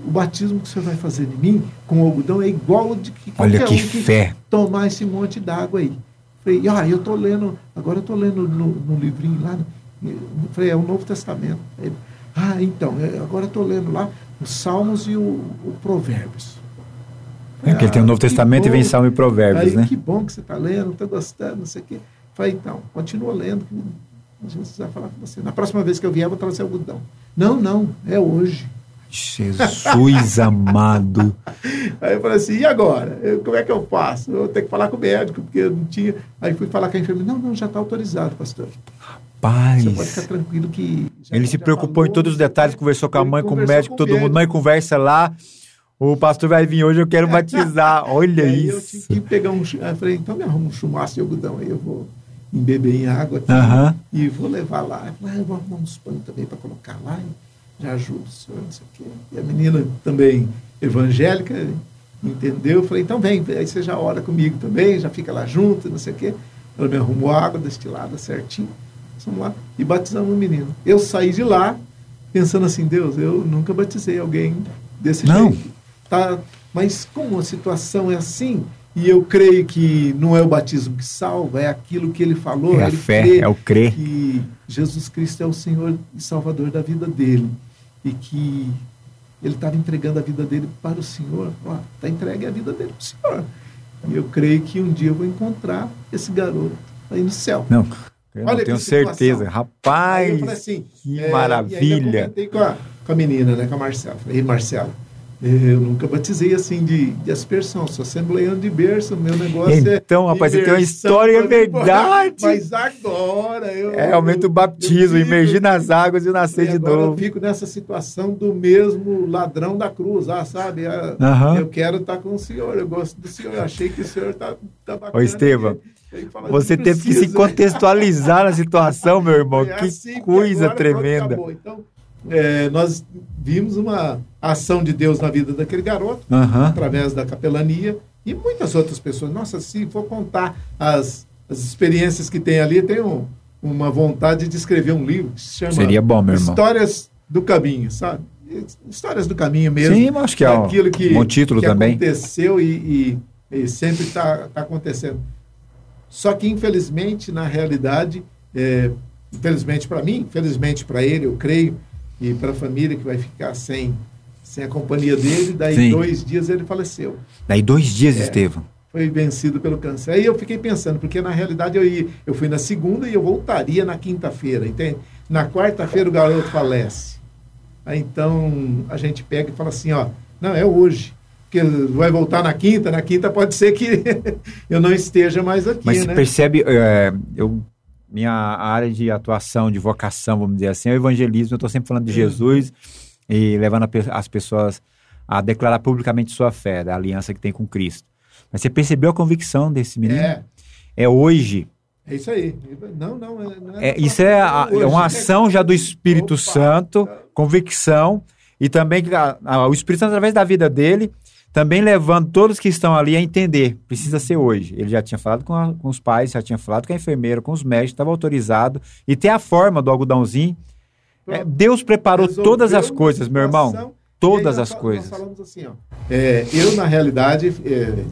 o batismo que você vai fazer em mim com o algodão é igual de que Olha que um que fé. tomar esse monte d'água aí. Falei, ah, eu estou lendo, agora eu estou lendo no, no, livrinho lá. Falei, é o Novo Testamento. Ah, então, é, agora eu estou lendo lá os Salmos e o, o Provérbios. É que ele tem o Novo Testamento bom, e vem Salmo e Provérbios, aí, né? Que bom que você está lendo, está gostando, não sei o quê. Falei, então, continua lendo, Jesus vai falar com você. Na próxima vez que eu vier, eu vou trazer algodão. Não, não, é hoje. Jesus amado. Aí eu falei assim, e agora? Eu, como é que eu faço? Eu vou ter que falar com o médico, porque eu não tinha. Aí fui falar com a enfermeira. Não, não, já está autorizado, pastor. Rapaz. Você pode ficar tranquilo que. Ele se preocupou falou, em todos os detalhes, conversou com a mãe, com o médico, com todo mundo. Mãe, conversa lá. O pastor vai vir hoje, eu quero batizar. Olha aí isso. Eu tive que pegar um. Aí eu falei, então me arruma um chumaço de algodão aí, eu vou embeber em água aqui, uh -huh. e vou levar lá. Eu falei, ah, eu vou arrumar uns panos também para colocar lá. Já ajuda o senhor, não sei o quê. E a menina também evangélica, entendeu? Eu falei, então vem, aí você já ora comigo também, já fica lá junto, não sei o quê. Ela me arrumou água destilada certinho. Vamos lá. E batizamos o menino. Eu saí de lá pensando assim, Deus, eu nunca batizei alguém desse não. jeito. Tá, Mas como a situação é assim, e eu creio que não é o batismo que salva, é aquilo que ele falou. É a fé, é o crer. Que Jesus Cristo é o Senhor e Salvador da vida dele. E que ele estava entregando a vida dele para o Senhor. Está entregue a vida dele para o Senhor. E eu creio que um dia eu vou encontrar esse garoto aí no céu. Não, eu Olha tenho certeza. Rapaz, assim, que é, maravilha. E com a, com a menina, né, com a Marcela. Falei, Marcela, eu nunca batizei assim de, de aspersão, sou assembleiano de berço, meu negócio então, é. Então, rapaz, você tem uma história, é verdade. Mas agora eu. É, aumenta o batismo, imergir nas águas e nascer de novo. Eu fico nessa situação do mesmo ladrão da cruz, ah, sabe? Ah, uhum. Eu quero estar com o senhor, eu gosto do senhor, eu achei que o senhor está tá bacana. Ô, Estevam. Você teve que se contextualizar na situação, meu irmão. É que assim, coisa tremenda. Então, é, nós vimos uma ação de Deus na vida daquele garoto, uhum. através da capelania, e muitas outras pessoas. Nossa, se for contar as, as experiências que tem ali, tem um, uma vontade de escrever um livro que se chama Seria bom, meu irmão. Histórias do Caminho, sabe? Histórias do Caminho mesmo. Sim, acho que é um, aquilo que, bom título que também. aconteceu e, e, e sempre está tá acontecendo. Só que, infelizmente, na realidade, é, infelizmente para mim, infelizmente para ele, eu creio, e para a família que vai ficar sem, sem a companhia dele. Daí Sim. dois dias ele faleceu. Daí dois dias, é, Estevam. Foi vencido pelo câncer. Aí eu fiquei pensando, porque na realidade eu, ia, eu fui na segunda e eu voltaria na quinta-feira, entende? Na quarta-feira o garoto falece. Aí então a gente pega e fala assim, ó, não, é hoje. Porque vai voltar na quinta, na quinta pode ser que eu não esteja mais aqui. Mas né? percebe, é, eu minha área de atuação, de vocação, vamos dizer assim, é o evangelismo. Eu estou sempre falando de Jesus e levando as pessoas a declarar publicamente sua fé, da aliança que tem com Cristo. Mas você percebeu a convicção desse menino? É. É hoje. É isso aí. Não, não. É, não é, é isso é, a, é, uma ação já do Espírito Opa, Santo, convicção, e também a, a, o Espírito Santo, através da vida dele, também levando todos que estão ali a entender, precisa ser hoje. Ele já tinha falado com, a, com os pais, já tinha falado com a enfermeira, com os médicos, estava autorizado, e tem a forma do algodãozinho. É, Deus preparou Resolveu todas as coisas, meu irmão. Todas as coisas. Nós falamos assim, ó. É, eu, na realidade, é,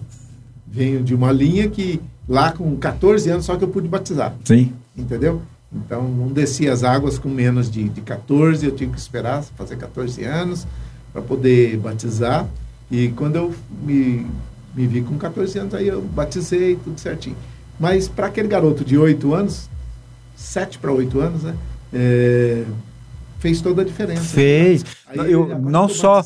venho de uma linha que lá com 14 anos só que eu pude batizar. Sim. Entendeu? Então, não descia as águas com menos de, de 14, eu tive que esperar fazer 14 anos para poder batizar. E quando eu me, me vi com 14 anos, aí eu batizei tudo certinho. Mas para aquele garoto de 8 anos, 7 para 8 anos, né? É, fez toda a diferença. Fez. Aí, eu não só.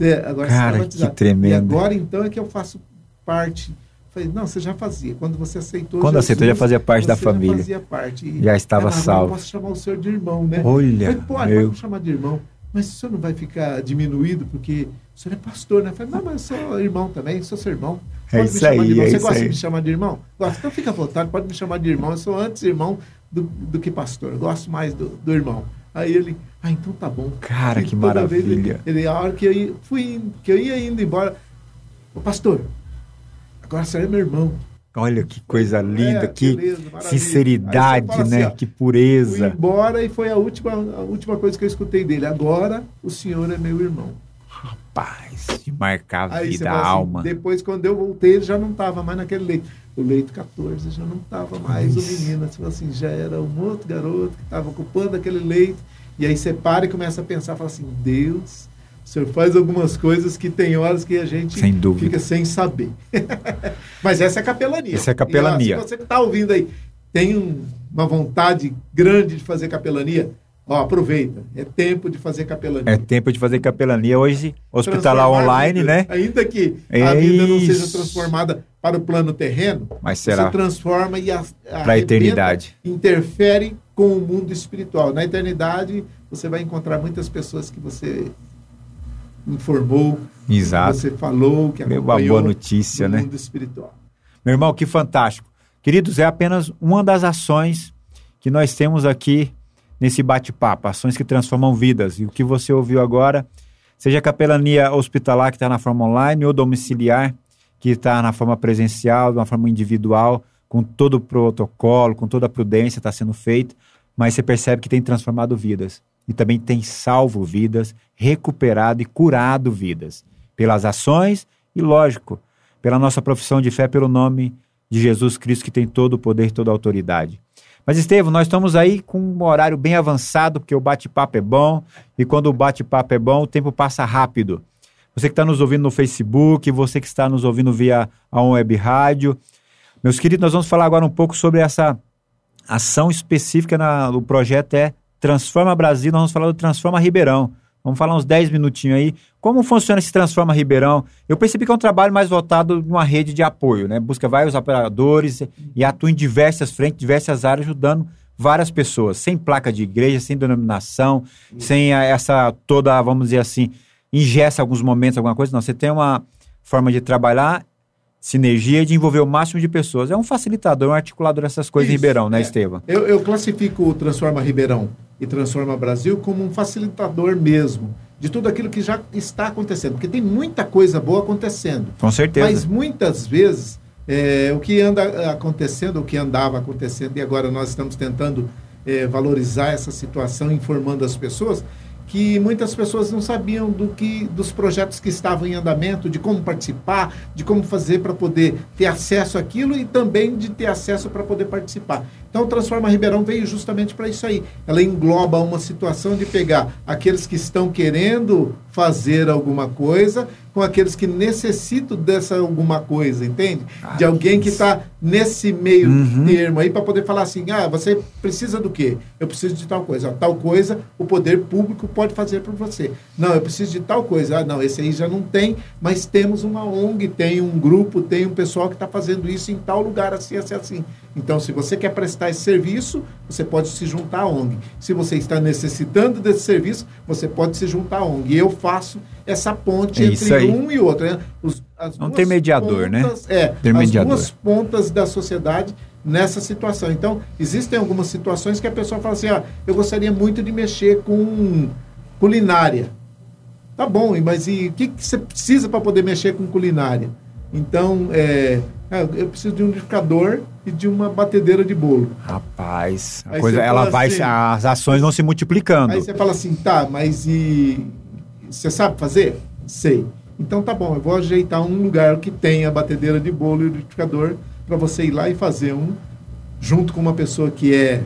É, agora Cara, que tremendo. E agora então é que eu faço parte. Falei, não, você já fazia. Quando você aceitou. Quando Jesus, aceitou, já fazia parte da família. Já fazia parte. E, já estava salvo. Eu posso chamar o senhor de irmão, né? Olha. Falei, pode, eu... pode chamar de irmão. Mas o senhor não vai ficar diminuído porque o senhor é pastor, né? Eu falei, não, mas eu sou irmão também, sou seu irmão. É pode é isso aí, é Você gosta aí. de me chamar de irmão? Gosta? Então fica à vontade, pode me chamar de irmão. Eu sou antes irmão do, do que pastor. Eu gosto mais do, do irmão. Aí ele, ah, então tá bom. Cara, e que maravilha. Ele, ele, a hora que eu, ia, fui, que eu ia indo embora, o pastor, agora você é meu irmão. Olha que coisa linda, é, que beleza, sinceridade, né? Assim, ó, que pureza. Fui embora e foi a última, a última coisa que eu escutei dele. Agora o senhor é meu irmão. Rapaz, de marcar a vida, a assim, alma. Depois, quando eu voltei, ele já não estava mais naquele leito. O leito 14 já não estava mais o menino. Tipo assim, já era um outro garoto que estava ocupando aquele leito. E aí você para e começa a pensar, fala assim, Deus, o senhor faz algumas coisas que tem horas que a gente sem fica sem saber. Mas essa é a capelania. Essa é capelania. E, ó, se você que está ouvindo aí tem um, uma vontade grande de fazer capelania, Ó, aproveita. É tempo de fazer capelania. É tempo de fazer capelania. Hoje, hospitalar online, né? Ainda que é a vida não seja transformada para o plano terreno, mas será você transforma e para a eternidade interfere com o mundo espiritual. Na eternidade, você vai encontrar muitas pessoas que você informou, Exato. que você falou, que acompanhou uma boa notícia, no né? mundo espiritual. Meu irmão, que fantástico. Queridos, é apenas uma das ações que nós temos aqui nesse bate-papo, ações que transformam vidas. E o que você ouviu agora, seja a capelania hospitalar que está na forma online ou domiciliar que está na forma presencial, de uma forma individual, com todo o protocolo, com toda a prudência está sendo feito, mas você percebe que tem transformado vidas e também tem salvo vidas, recuperado e curado vidas. pelas ações e, lógico, pela nossa profissão de fé, pelo nome de Jesus Cristo, que tem todo o poder e toda a autoridade. Mas, Estevam, nós estamos aí com um horário bem avançado, porque o bate-papo é bom, e quando o bate-papo é bom, o tempo passa rápido. Você que está nos ouvindo no Facebook, você que está nos ouvindo via a Web Rádio. Meus queridos, nós vamos falar agora um pouco sobre essa ação específica na, do projeto é Transforma Brasil, nós vamos falar do Transforma Ribeirão. Vamos falar uns 10 minutinhos aí. Como funciona esse Transforma Ribeirão? Eu percebi que é um trabalho mais voltado numa rede de apoio, né? Busca vários operadores e atua em diversas frentes, diversas áreas, ajudando várias pessoas, sem placa de igreja, sem denominação, sem essa toda, vamos dizer assim, ingessa alguns momentos, alguma coisa. Não, você tem uma forma de trabalhar sinergia de envolver o máximo de pessoas. É um facilitador, um articulador dessas coisas Isso, em Ribeirão, né, é. Estevam? Eu, eu classifico o Transforma Ribeirão e Transforma Brasil como um facilitador mesmo de tudo aquilo que já está acontecendo, porque tem muita coisa boa acontecendo. Com certeza. Mas muitas vezes é, o que anda acontecendo, o que andava acontecendo, e agora nós estamos tentando é, valorizar essa situação, informando as pessoas, que muitas pessoas não sabiam do que dos projetos que estavam em andamento, de como participar, de como fazer para poder ter acesso àquilo e também de ter acesso para poder participar. Então, Transforma Ribeirão veio justamente para isso aí. Ela engloba uma situação de pegar aqueles que estão querendo fazer alguma coisa com aqueles que necessitam dessa alguma coisa, entende? Ah, de alguém que está nesse meio uhum. termo aí para poder falar assim: ah, você precisa do quê? Eu preciso de tal coisa. Tal coisa o poder público pode fazer por você. Não, eu preciso de tal coisa. Ah, não, esse aí já não tem, mas temos uma ONG, tem um grupo, tem um pessoal que está fazendo isso em tal lugar, assim, assim, assim. Então, se você quer prestar esse serviço, você pode se juntar à ONG. Se você está necessitando desse serviço, você pode se juntar à ONG. E eu faço essa ponte é entre um e outro. Né? Os, Não tem mediador, né? pontas, né? É, ter as mediador. duas pontas da sociedade nessa situação. Então, existem algumas situações que a pessoa fala assim, ah, eu gostaria muito de mexer com culinária. Tá bom, mas e o que, que você precisa para poder mexer com culinária? Então, é, é, eu preciso de um liquidificador e de uma batedeira de bolo. Rapaz, a coisa, ela vai, assim, as ações vão se multiplicando. Aí você fala assim, tá, mas e você sabe fazer? Sei. Então tá bom, eu vou ajeitar um lugar que tenha batedeira de bolo e liquidificador para você ir lá e fazer um junto com uma pessoa que é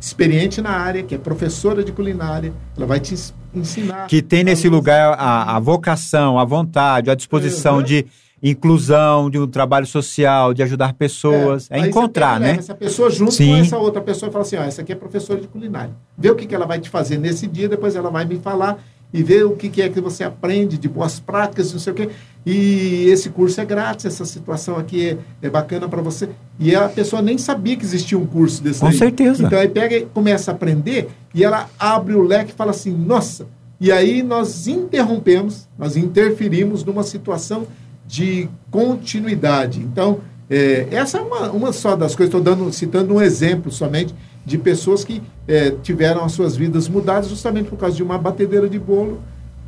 experiente na área, que é professora de culinária, ela vai te ensinar. Que tem nesse lugar a, a vocação, a vontade, a disposição de inclusão, de um trabalho social, de ajudar pessoas. É, é encontrar, né? Essa pessoa junto Sim. com essa outra pessoa e fala assim: ó, essa aqui é professora de culinária. Vê o que, que ela vai te fazer nesse dia, depois ela vai me falar e ver o que, é que você aprende de boas práticas, não sei o quê. E esse curso é grátis, essa situação aqui é, é bacana para você. E a pessoa nem sabia que existia um curso desse Com aí. certeza. Então aí pega e começa a aprender e ela abre o leque e fala assim: nossa. E aí nós interrompemos, nós interferimos numa situação de continuidade. Então, é, essa é uma, uma só das coisas, estou dando, citando um exemplo somente de pessoas que é, tiveram as suas vidas mudadas justamente por causa de uma batedeira de bolo,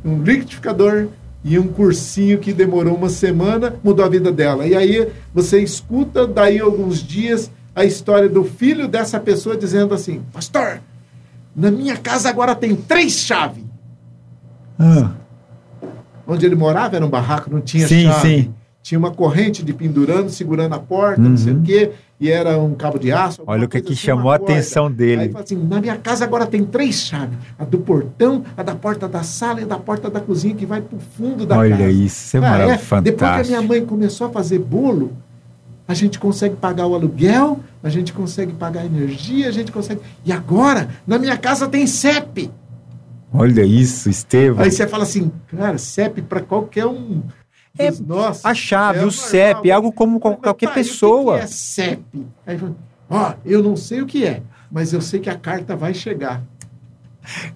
um liquidificador e um cursinho que demorou uma semana, mudou a vida dela. E aí você escuta daí alguns dias a história do filho dessa pessoa dizendo assim: Pastor, na minha casa agora tem três chaves. Ah onde ele morava era um barraco, não tinha sim, chave. Sim. Tinha uma corrente de pendurando, segurando a porta, uhum. não sei o uhum. quê, e era um cabo de aço. Olha o que, que assim, chamou a atenção dele. Aí fala assim: na minha casa agora tem três chaves: a do portão, a da porta da sala e a da porta da cozinha, que vai para o fundo da Olha casa. Olha isso, isso é ah, maravilhoso. É, depois que a minha mãe começou a fazer bolo, a gente consegue pagar o aluguel, a gente consegue pagar a energia, a gente consegue. E agora, na minha casa tem CEP. Olha isso, Estevam. Aí você fala assim, cara, CEP para qualquer um. É, nossa, a chave, é o CEP, algo como qualquer pessoa. O que é CEP? Aí, ó, eu não sei o que é, mas eu sei que a carta vai chegar.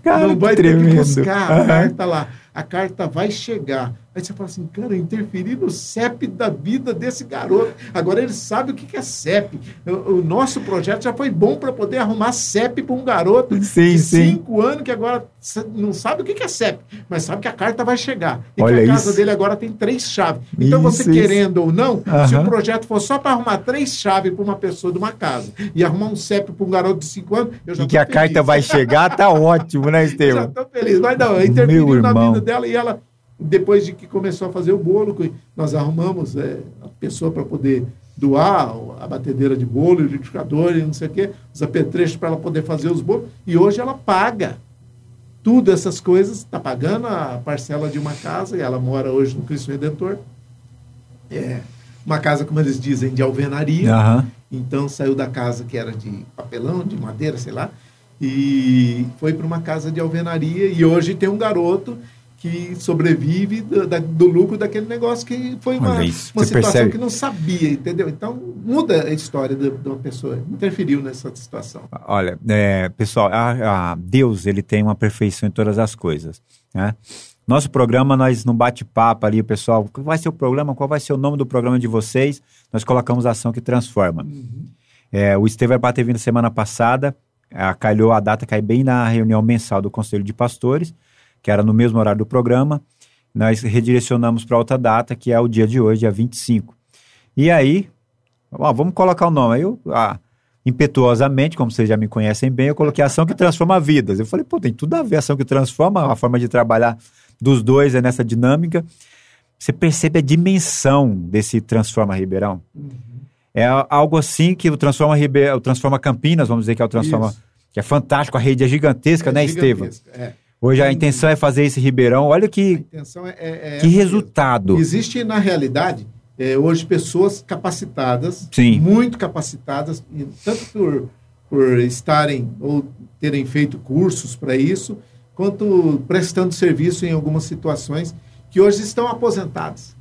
Cara, não vai tremendo. ter que buscar a carta lá. A carta vai chegar. Aí você fala assim, cara, interferir no CEP da vida desse garoto. Agora ele sabe o que é CEP. O, o nosso projeto já foi bom para poder arrumar CEP para um garoto sim, de sim. cinco anos que agora não sabe o que é CEP, mas sabe que a carta vai chegar. E Olha que a casa isso. dele agora tem três chaves. Então isso, você querendo isso. ou não, uhum. se o projeto for só para arrumar três chaves para uma pessoa de uma casa e arrumar um CEP para um garoto de cinco anos, eu já E que a carta vai chegar, tá ótimo, né, Estevam? já estou feliz. Mas não, interferiu na vida dela e ela depois de que começou a fazer o bolo, nós arrumamos é, a pessoa para poder doar a batedeira de bolo, o liquidificador e não sei o quê, os apetrechos para ela poder fazer os bolos. E hoje ela paga tudo essas coisas, está pagando a parcela de uma casa, e ela mora hoje no Cristo Redentor. É uma casa, como eles dizem, de alvenaria. Aham. Então saiu da casa que era de papelão, de madeira, sei lá, e foi para uma casa de alvenaria. E hoje tem um garoto que sobrevive do, da- do lucro daquele negócio que foi uma, uma situação percebe? que não sabia, entendeu? Então muda a história de, de uma pessoa, interferiu nessa situação. Olha, é, pessoal, a- a Deus ele tem uma perfeição em todas as coisas. Né? Nosso programa, nós não bate-papo ali, o pessoal, qual vai ser o programa, qual vai ser o nome do programa de vocês? Nós colocamos ação que transforma. É, o Esteve vai ter vindo semana passada, a, calhou a data, cai bem na reunião mensal do Conselho de Pastores, que era no mesmo horário do programa. Nós redirecionamos para outra data, que é o dia de hoje, dia 25. E aí, ó, vamos colocar o nome. Aí eu, ah, impetuosamente, como vocês já me conhecem bem, eu coloquei ação que transforma vidas. Eu falei, pô, tem tudo a ver, ação que transforma, a forma de trabalhar dos dois é nessa dinâmica. Você percebe a dimensão desse Transforma Ribeirão? É a- algo assim que o Transforma Ribeirão, o Transforma Campinas, vamos dizer que é o Transforma, Isso. que é fantástico, a rede é gigantesca, né, Estevam? gigantesca, É. Hoje a intenção é fazer esse Ribeirão. Olha que, é, é- é que resultado. Existe, na realidade, é, hoje pessoas capacitadas, Sim. muito capacitadas, tanto por, por estarem ou terem feito cursos para isso, quanto prestando serviço em algumas situações, que hoje estão aposentadas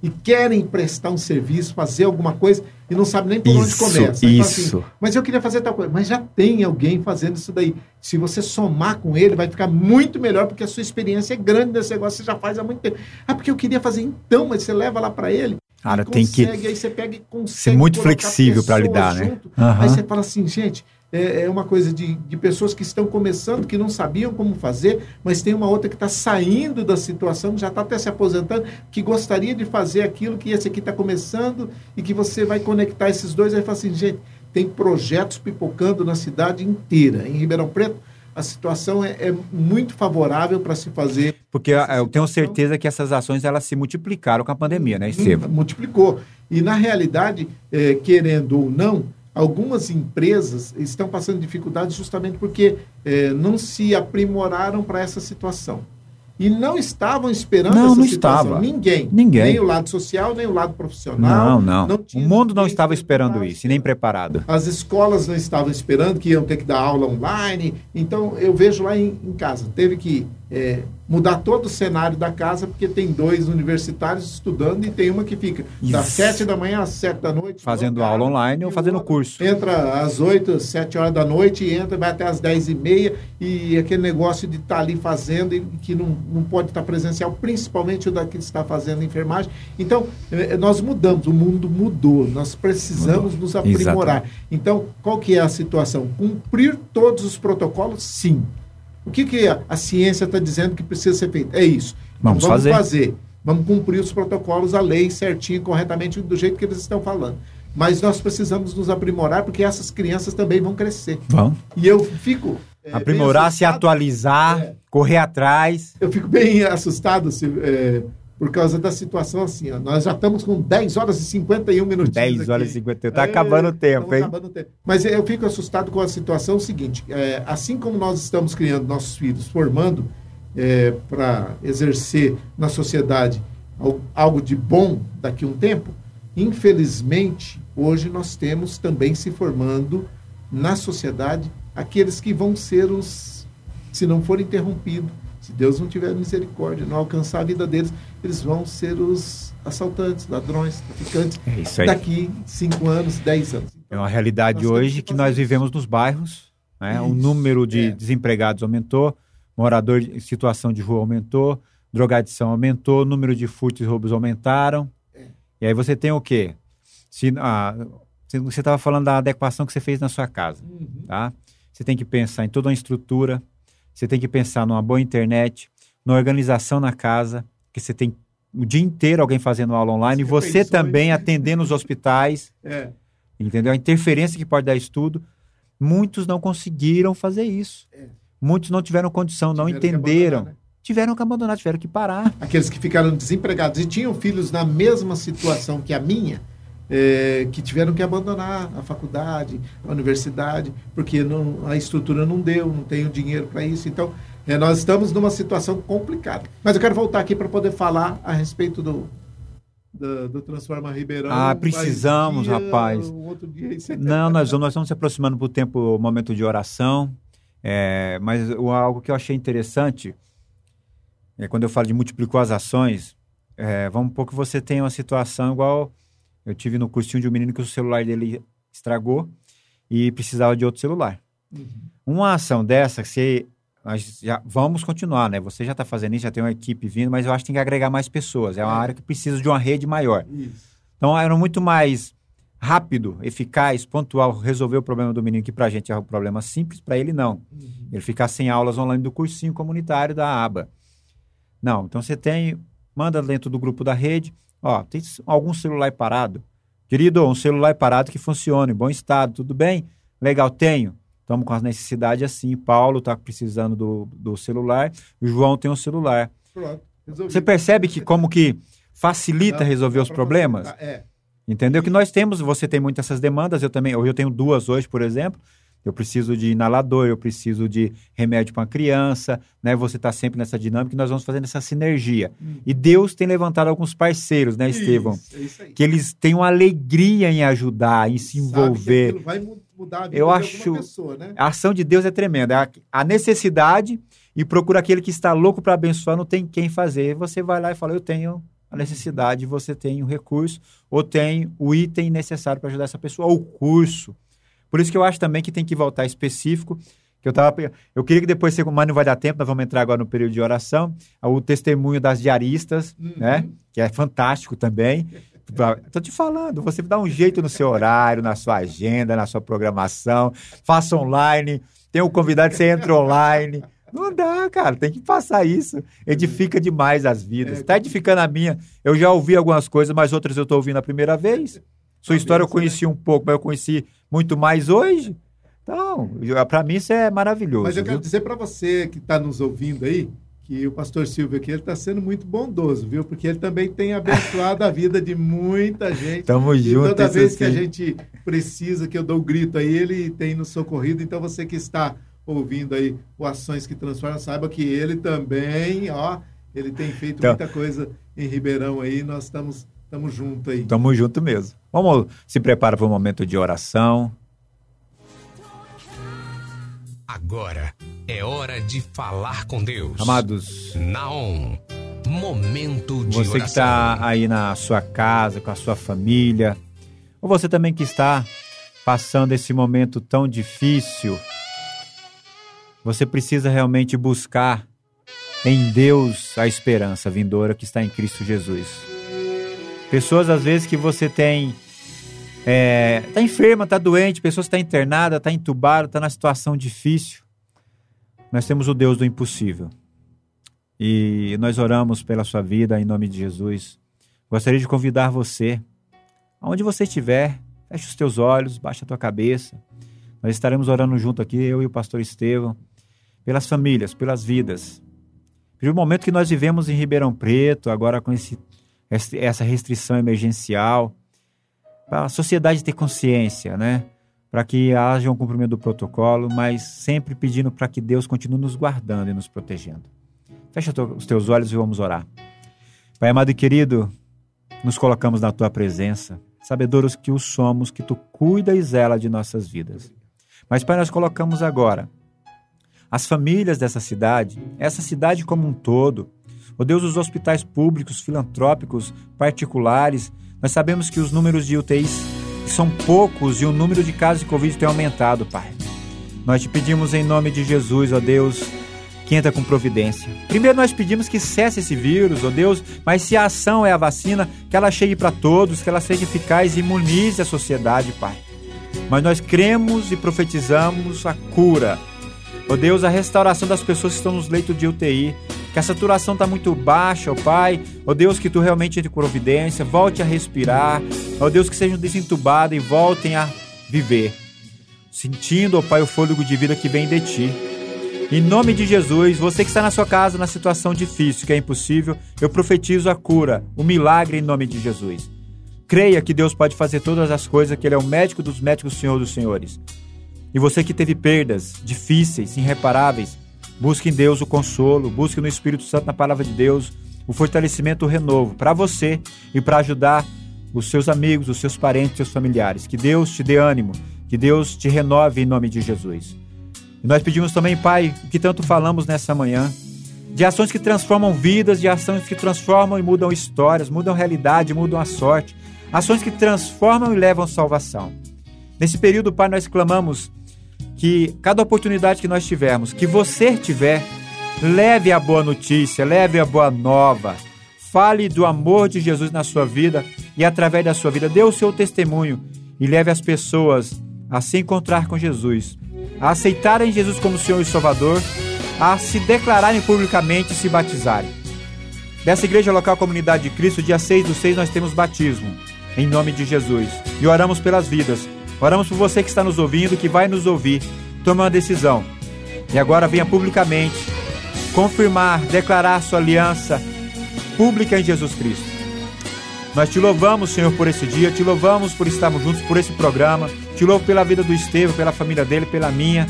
e querem prestar um serviço, fazer alguma coisa e não sabem nem por onde Isso, começa. Aí fala assim, isso. mas eu queria fazer tal coisa. Mas já tem alguém fazendo isso daí. Se você somar com ele, vai ficar muito melhor, porque a sua experiência é grande nesse negócio, você já faz há muito tempo. Ah, porque eu queria fazer então, mas você leva lá para ele. Cara, tem que consegue, Aí você pega e consegue ser muito flexível para lidar, né? junto. Aham. Aí você fala assim, gente, é, é uma coisa de, de pessoas que estão começando, que não sabiam como fazer, mas tem uma outra que está saindo da situação, já está até se aposentando, que gostaria de fazer aquilo que esse aqui está começando e que você vai conectar esses dois. Aí fala assim, gente, tem projetos pipocando na cidade inteira. Em Ribeirão Preto, a situação é, é muito favorável para se fazer. Porque ah, eu tenho certeza que essas ações elas se multiplicaram com a pandemia, né, Estevam? Hum, multiplicou. E, na realidade, eh, querendo ou não, algumas empresas estão passando dificuldades justamente porque eh, não se aprimoraram para essa situação. E não estavam esperando Não, essa não situação. estava. Ninguém. Ninguém. Nem o lado social, nem o lado profissional. Não, não. tinha o mundo não estava esperando isso, e nem preparado. As escolas não estavam esperando que iam ter que dar aula online. Então, eu vejo lá em, em casa. Teve que é, mudar todo o cenário da casa, porque tem dois universitários estudando e tem uma que fica das Isso. sete da manhã às sete da noite. Fazendo aula online ou fazendo curso. Entra às oito, sete horas da noite e entra, vai até às dez e meia. E aquele negócio de estar ali fazendo e que não, não pode estar presencial, principalmente o daqui que está fazendo enfermagem. Então, eh, nós mudamos, o mundo mudou. Nós precisamos nos aprimorar. Então, qual que é a situação? Cumprir todos os protocolos? Sim. O que, que a, a ciência está dizendo que precisa ser feito? É isso. Então, Vamos fazer. fazer. Vamos cumprir os protocolos, a lei certinho, corretamente, do jeito que eles estão falando. Mas nós precisamos nos aprimorar, porque essas crianças também vão crescer. Vamos. E eu fico. é, Aprimorar, se atualizar, É. correr atrás. Eu fico bem assustado se, é, por causa da situação assim. Ó. Nós já estamos com 10 horas e 51 minutinhos. 10 horas e aqui. 50. Tá É, acabando o tempo, hein? acabando o tempo. Mas eu fico assustado com a situação seguinte: é, assim como nós estamos criando nossos filhos, formando para exercer na sociedade al- algo de bom daqui a um tempo, infelizmente, hoje nós temos também se formando na sociedade aqueles que vão ser os, se não for interrompido, se Deus não tiver misericórdia, não alcançar a vida deles, eles vão ser os assaltantes, ladrões, traficantes, É isso aí. daqui 5 anos, 10 anos. É uma realidade hoje que nós vivemos nos bairros. Né? O número de é. desempregados aumentou, morador em situação de rua aumentou, drogadição aumentou, o número de furtos e roubos aumentaram. É. E aí você tem o quê? Se, ah, você estava falando da adequação que você fez na sua casa. Uhum. Tá? Você tem que pensar em toda uma estrutura, você tem que pensar numa boa internet, na organização na casa, que você tem o dia inteiro alguém fazendo aula online, e você também atendendo os hospitais, É. entendeu? A interferência que pode dar estudo. Muitos não conseguiram fazer isso. É. Muitos não tiveram condição, não Tiveram que entenderam. abandonar, né? tiveram que abandonar, tiveram que parar. Aqueles que ficaram desempregados e tinham filhos na mesma situação que a minha, é, que tiveram que abandonar a faculdade, a universidade, porque não, a estrutura não deu, não tenho dinheiro para isso. Então, é, nós estamos numa situação complicada. Mas eu quero voltar aqui para poder falar a respeito do, do, do, Transforma Ribeirão. Ah, precisamos, dia, rapaz. Dia, não, nós vamos, nós estamos se aproximando para o tempo, momento de oração. É, mas algo que eu achei interessante é quando eu falo de multiplicou as ações. É, vamos um pouco você tem uma situação igual eu tive no cursinho de um menino que o celular dele estragou e precisava de outro celular. Uhum. Uma ação dessa, você nós já vamos continuar, né? Você já está fazendo isso, já tem uma equipe vindo, mas eu acho que tem que agregar mais pessoas. É uma é. área que precisa de uma rede maior. Isso. Então, era muito mais rápido, eficaz, pontual, resolver o problema do menino, que para a gente é um problema simples, para ele não. Uhum. Ele ficar sem aulas online do cursinho comunitário da aba. Não, então você tem, manda dentro do grupo da rede, ó, tem algum celular parado? Querido, um celular parado que funcione, bom estado, tudo bem? Legal, tenho. Estamos com as necessidades assim. Paulo está precisando do, do celular, o João tem um celular. Pronto, Você percebe que como que facilita não, resolver os problemas? É. Entendeu? Que nós temos, você tem muitas essas demandas, eu também, eu tenho duas hoje, por exemplo. Eu preciso de inalador, eu preciso de remédio para uma criança, né? Você está sempre nessa dinâmica e nós vamos fazendo essa sinergia. Hum. E Deus tem levantado alguns parceiros, né, Estevão? Isso, é isso aí. Que eles têm uma alegria em ajudar, em se envolver. Sabe vai mudar a vida eu acho, pessoa, né? A ação de Deus é tremenda. A necessidade e procura aquele que está louco para abençoar, não tem quem fazer. Você vai lá e fala: Eu tenho a necessidade, você tem o recurso, ou tem o item necessário para ajudar essa pessoa, ou o curso. Por isso que eu acho também que tem que voltar específico. Que eu, tava, eu queria que depois, mas não vai dar tempo, nós vamos entrar agora no período de oração, o testemunho das diaristas, uhum. né? Que é fantástico também. Estou te falando, você dá um jeito no seu horário, na sua agenda, na sua programação, faça online, tem um convidado, você entra online. Não dá, cara, tem que passar isso. Edifica demais as vidas. Está é, edificando a minha. Eu já ouvi algumas coisas, mas outras eu estou ouvindo a primeira vez. Sua história eu conheci um pouco, mas eu conheci muito mais hoje. Então, para mim isso é maravilhoso. Mas eu quero dizer para você que está nos ouvindo aí, que o pastor Silvio aqui está sendo muito bondoso, viu? Porque ele também tem abençoado a vida de muita gente. Tamo junto. Toda vez que a gente precisa, que eu dou o um grito aí, ele tem nos socorrido. Então você que está ouvindo aí o Ações que Transformam, saiba que ele também, ó, ele tem feito então, muita coisa em Ribeirão aí. Nós estamos estamos juntos aí. Estamos juntos mesmo. Vamos se preparar para o momento de oração. Agora é hora de falar com Deus. Amados, Naon, momento de você oração. que está aí na sua casa, com a sua família, ou você também que está passando esse momento tão difícil, você precisa realmente buscar em Deus a esperança vindoura que está em Cristo Jesus. Pessoas às vezes que você tem é, tá enferma, tá doente, pessoas está internada, está entubada, está na situação difícil. Nós temos o Deus do impossível. E nós oramos pela sua vida em nome de Jesus. Gostaria de convidar você, aonde você estiver, feche os teus olhos, baixa a tua cabeça. Nós estaremos orando junto aqui, eu e o pastor Estevão, pelas famílias, pelas vidas. Pelo momento que nós vivemos em Ribeirão Preto, agora com esse, essa restrição emergencial, para a sociedade ter consciência, né? Para que haja um cumprimento do protocolo, mas sempre pedindo para que Deus continue nos guardando e nos protegendo. Fecha os teus olhos e vamos orar. Pai amado e querido, nos colocamos na tua presença, sabedores que o somos, que tu cuida e zela de nossas vidas. Mas, Pai, nós colocamos agora as famílias dessa cidade, essa cidade como um todo, ó oh Deus, os hospitais públicos, filantrópicos, particulares, nós sabemos que os números de UTIs são poucos e o número de casos de Covid tem aumentado, Pai. Nós te pedimos em nome de Jesus, ó Deus, que entra com providência. Primeiro nós pedimos que cesse esse vírus, ó Deus, mas se a ação é a vacina, que ela chegue para todos, que ela seja eficaz e imunize a sociedade, Pai. Mas nós cremos e profetizamos a cura. Ó Deus, a restauração das pessoas que estão nos leitos de UTI, que a saturação está muito baixa, ó Pai. Ó Deus, que tu realmente entre providência, volte a respirar. Ó Deus, que sejam desentubados e voltem a viver, sentindo, ó Pai, o fôlego de vida que vem de ti. Em nome de Jesus, você que está na sua casa na situação difícil, que é impossível, eu profetizo a cura, o milagre em nome de Jesus. Creia que Deus pode fazer todas as coisas, que Ele é o médico dos médicos, Senhor dos senhores. E você que teve perdas difíceis, irreparáveis, busque em Deus o consolo, busque no Espírito Santo, na palavra de Deus, o fortalecimento, o renovo para você e para ajudar os seus amigos, os seus parentes, os seus familiares. Que Deus te dê ânimo, que Deus te renove em nome de Jesus. E nós pedimos também, Pai, o que tanto falamos nessa manhã, de ações que transformam vidas, de ações que transformam e mudam histórias, mudam realidade, mudam a sorte, ações que transformam e levam salvação. Nesse período, Pai, nós clamamos que cada oportunidade que nós tivermos, que você tiver, leve a boa notícia, leve a boa nova. Fale do amor de Jesus na sua vida e através da sua vida dê o seu testemunho e leve as pessoas a se encontrar com Jesus, a aceitarem Jesus como Senhor e Salvador, a se declararem publicamente e se batizarem. Dessa igreja local Comunidade de Cristo, dia 6 do 6 nós temos batismo, em nome de Jesus. E oramos pelas vidas. Oramos por você que está nos ouvindo, que vai nos ouvir. Tome uma decisão. E agora venha publicamente confirmar, declarar sua aliança pública em Jesus Cristo. Nós te louvamos, Senhor, por esse dia, te louvamos por estarmos juntos por esse programa, te louvo pela vida do Estevam, pela família dele, pela minha,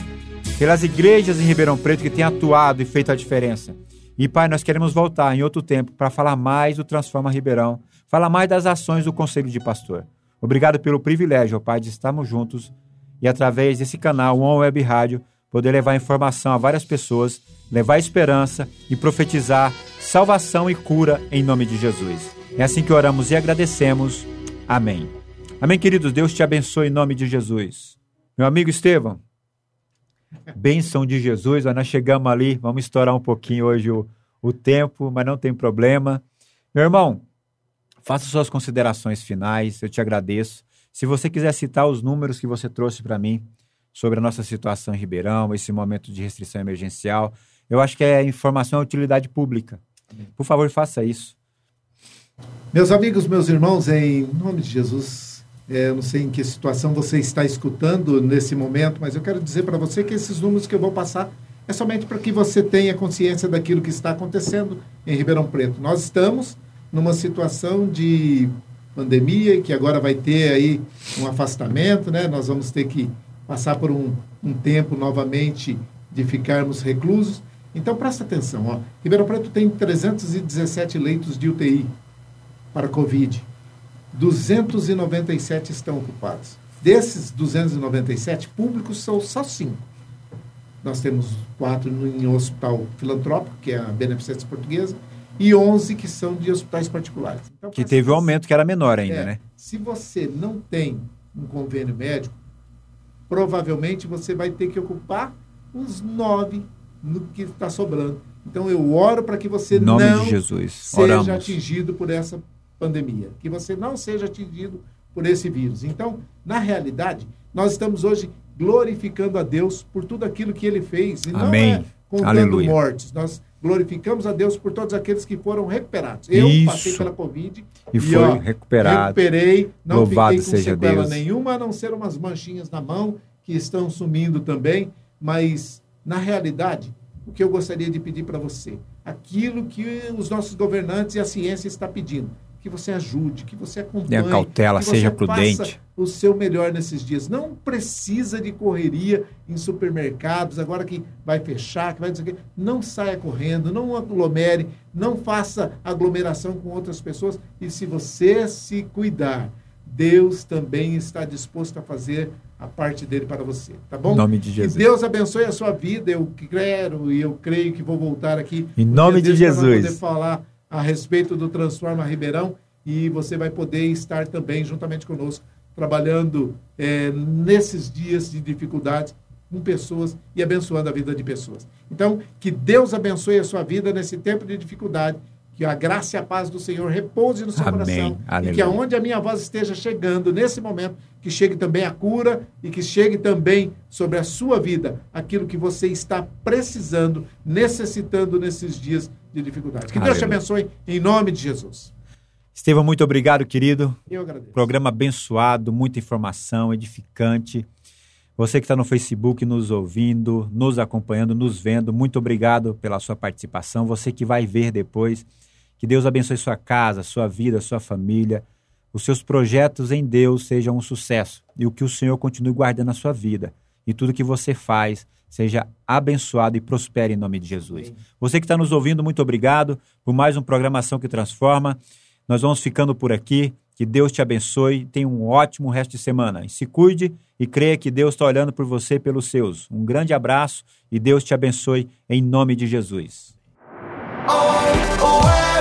pelas igrejas em Ribeirão Preto que têm atuado e feito a diferença. E, Pai, nós queremos voltar em outro tempo para falar mais do Transforma Ribeirão, falar mais das ações do Conselho de Pastor. Obrigado pelo privilégio, Pai, de estarmos juntos e, através desse canal, One Web Rádio, poder levar informação a várias pessoas, levar esperança e profetizar salvação e cura em nome de Jesus. É assim que oramos e agradecemos. Amém. Amém, queridos. Deus te abençoe em nome de Jesus. Meu amigo Estevão, bênção de Jesus. Nós chegamos ali, vamos estourar um pouquinho hoje o, o tempo, mas não tem problema. Meu irmão, faça suas considerações finais, eu te agradeço. Se você quiser citar os números que você trouxe para mim sobre a nossa situação em Ribeirão, esse momento de restrição emergencial, eu acho que é informação de utilidade pública. Por favor, faça isso. Meus amigos, meus irmãos, em nome de Jesus, é, eu não sei em que situação você está escutando nesse momento, mas eu quero dizer para você que esses números que eu vou passar é somente para que você tenha consciência daquilo que está acontecendo em Ribeirão Preto. Nós estamos numa situação de pandemia que agora vai ter aí um afastamento, né? Nós vamos ter que passar por um, um tempo novamente de ficarmos reclusos. Então presta atenção, ó. Ribeirão Preto tem 317 leitos de UTI para Covid. 297 estão ocupados. Desses 297 públicos, são só cinco. Nós temos quatro em um hospital filantrópico, que é a Beneficência Portuguesa, e 11 que são de hospitais particulares. Então, que teve um aumento que era menor ainda, é, né? Se você não tem um convênio médico, provavelmente você vai ter que ocupar uns nove no que está sobrando. Então eu oro para que você não seja Oramos. atingido por essa pandemia, que você não seja atingido por esse vírus. Então, na realidade, nós estamos hoje glorificando a Deus por tudo aquilo que ele fez. E Amém. não é contando Aleluia. mortes. Nós glorificamos a Deus por todos aqueles que foram recuperados. Eu Isso. passei pela Covid e, e foi ó, recuperado. Recuperei, não Louvado fiquei com seja sequela Deus. nenhuma, a não ser umas manchinhas na mão que estão sumindo também, mas na realidade, o que eu gostaria de pedir para você, aquilo que os nossos governantes e a ciência está pedindo, que você ajude, que você acompanhe. Tenha cautela, seja prudente. o seu melhor nesses dias. Não precisa de correria em supermercados, agora que vai fechar, que vai dizer Não saia correndo, não aglomere, não faça aglomeração com outras pessoas. E se você se cuidar, Deus também está disposto a fazer a parte dele para você, tá bom? Em nome de Jesus. Que Deus abençoe a sua vida. Eu quero e eu creio que vou voltar aqui. Em nome de Jesus. Para poder falar a respeito do Transforma Ribeirão e você vai poder estar também juntamente conosco trabalhando é, nesses dias de dificuldades com pessoas e abençoando a vida de pessoas. Então, que Deus abençoe a sua vida nesse tempo de dificuldade, que a graça e a paz do Senhor repouse no seu Amém. coração Aleluia. e que aonde a minha voz esteja chegando nesse momento, que chegue também a cura e que chegue também sobre a sua vida aquilo que você está precisando, necessitando nesses dias de dificuldade. Que Deus te abençoe em nome de Jesus. Estevam, muito obrigado, querido. Eu agradeço. Programa abençoado, muita informação, edificante. Você que está no Facebook nos ouvindo, nos acompanhando, nos vendo, muito obrigado pela sua participação. Você que vai ver depois, que Deus abençoe sua casa, sua vida, sua família. Os seus projetos em Deus sejam um sucesso e o que o Senhor continue guardando a sua vida. E tudo que você faz seja abençoado e prospere em nome de Jesus. Você que está nos ouvindo, muito obrigado por mais um Programação que Transforma. Nós vamos ficando por aqui. Que Deus te abençoe. Tenha um ótimo resto de semana. E se cuide e creia que Deus está olhando por você e pelos seus. Um grande abraço e Deus te abençoe em nome de Jesus. Oh, oh,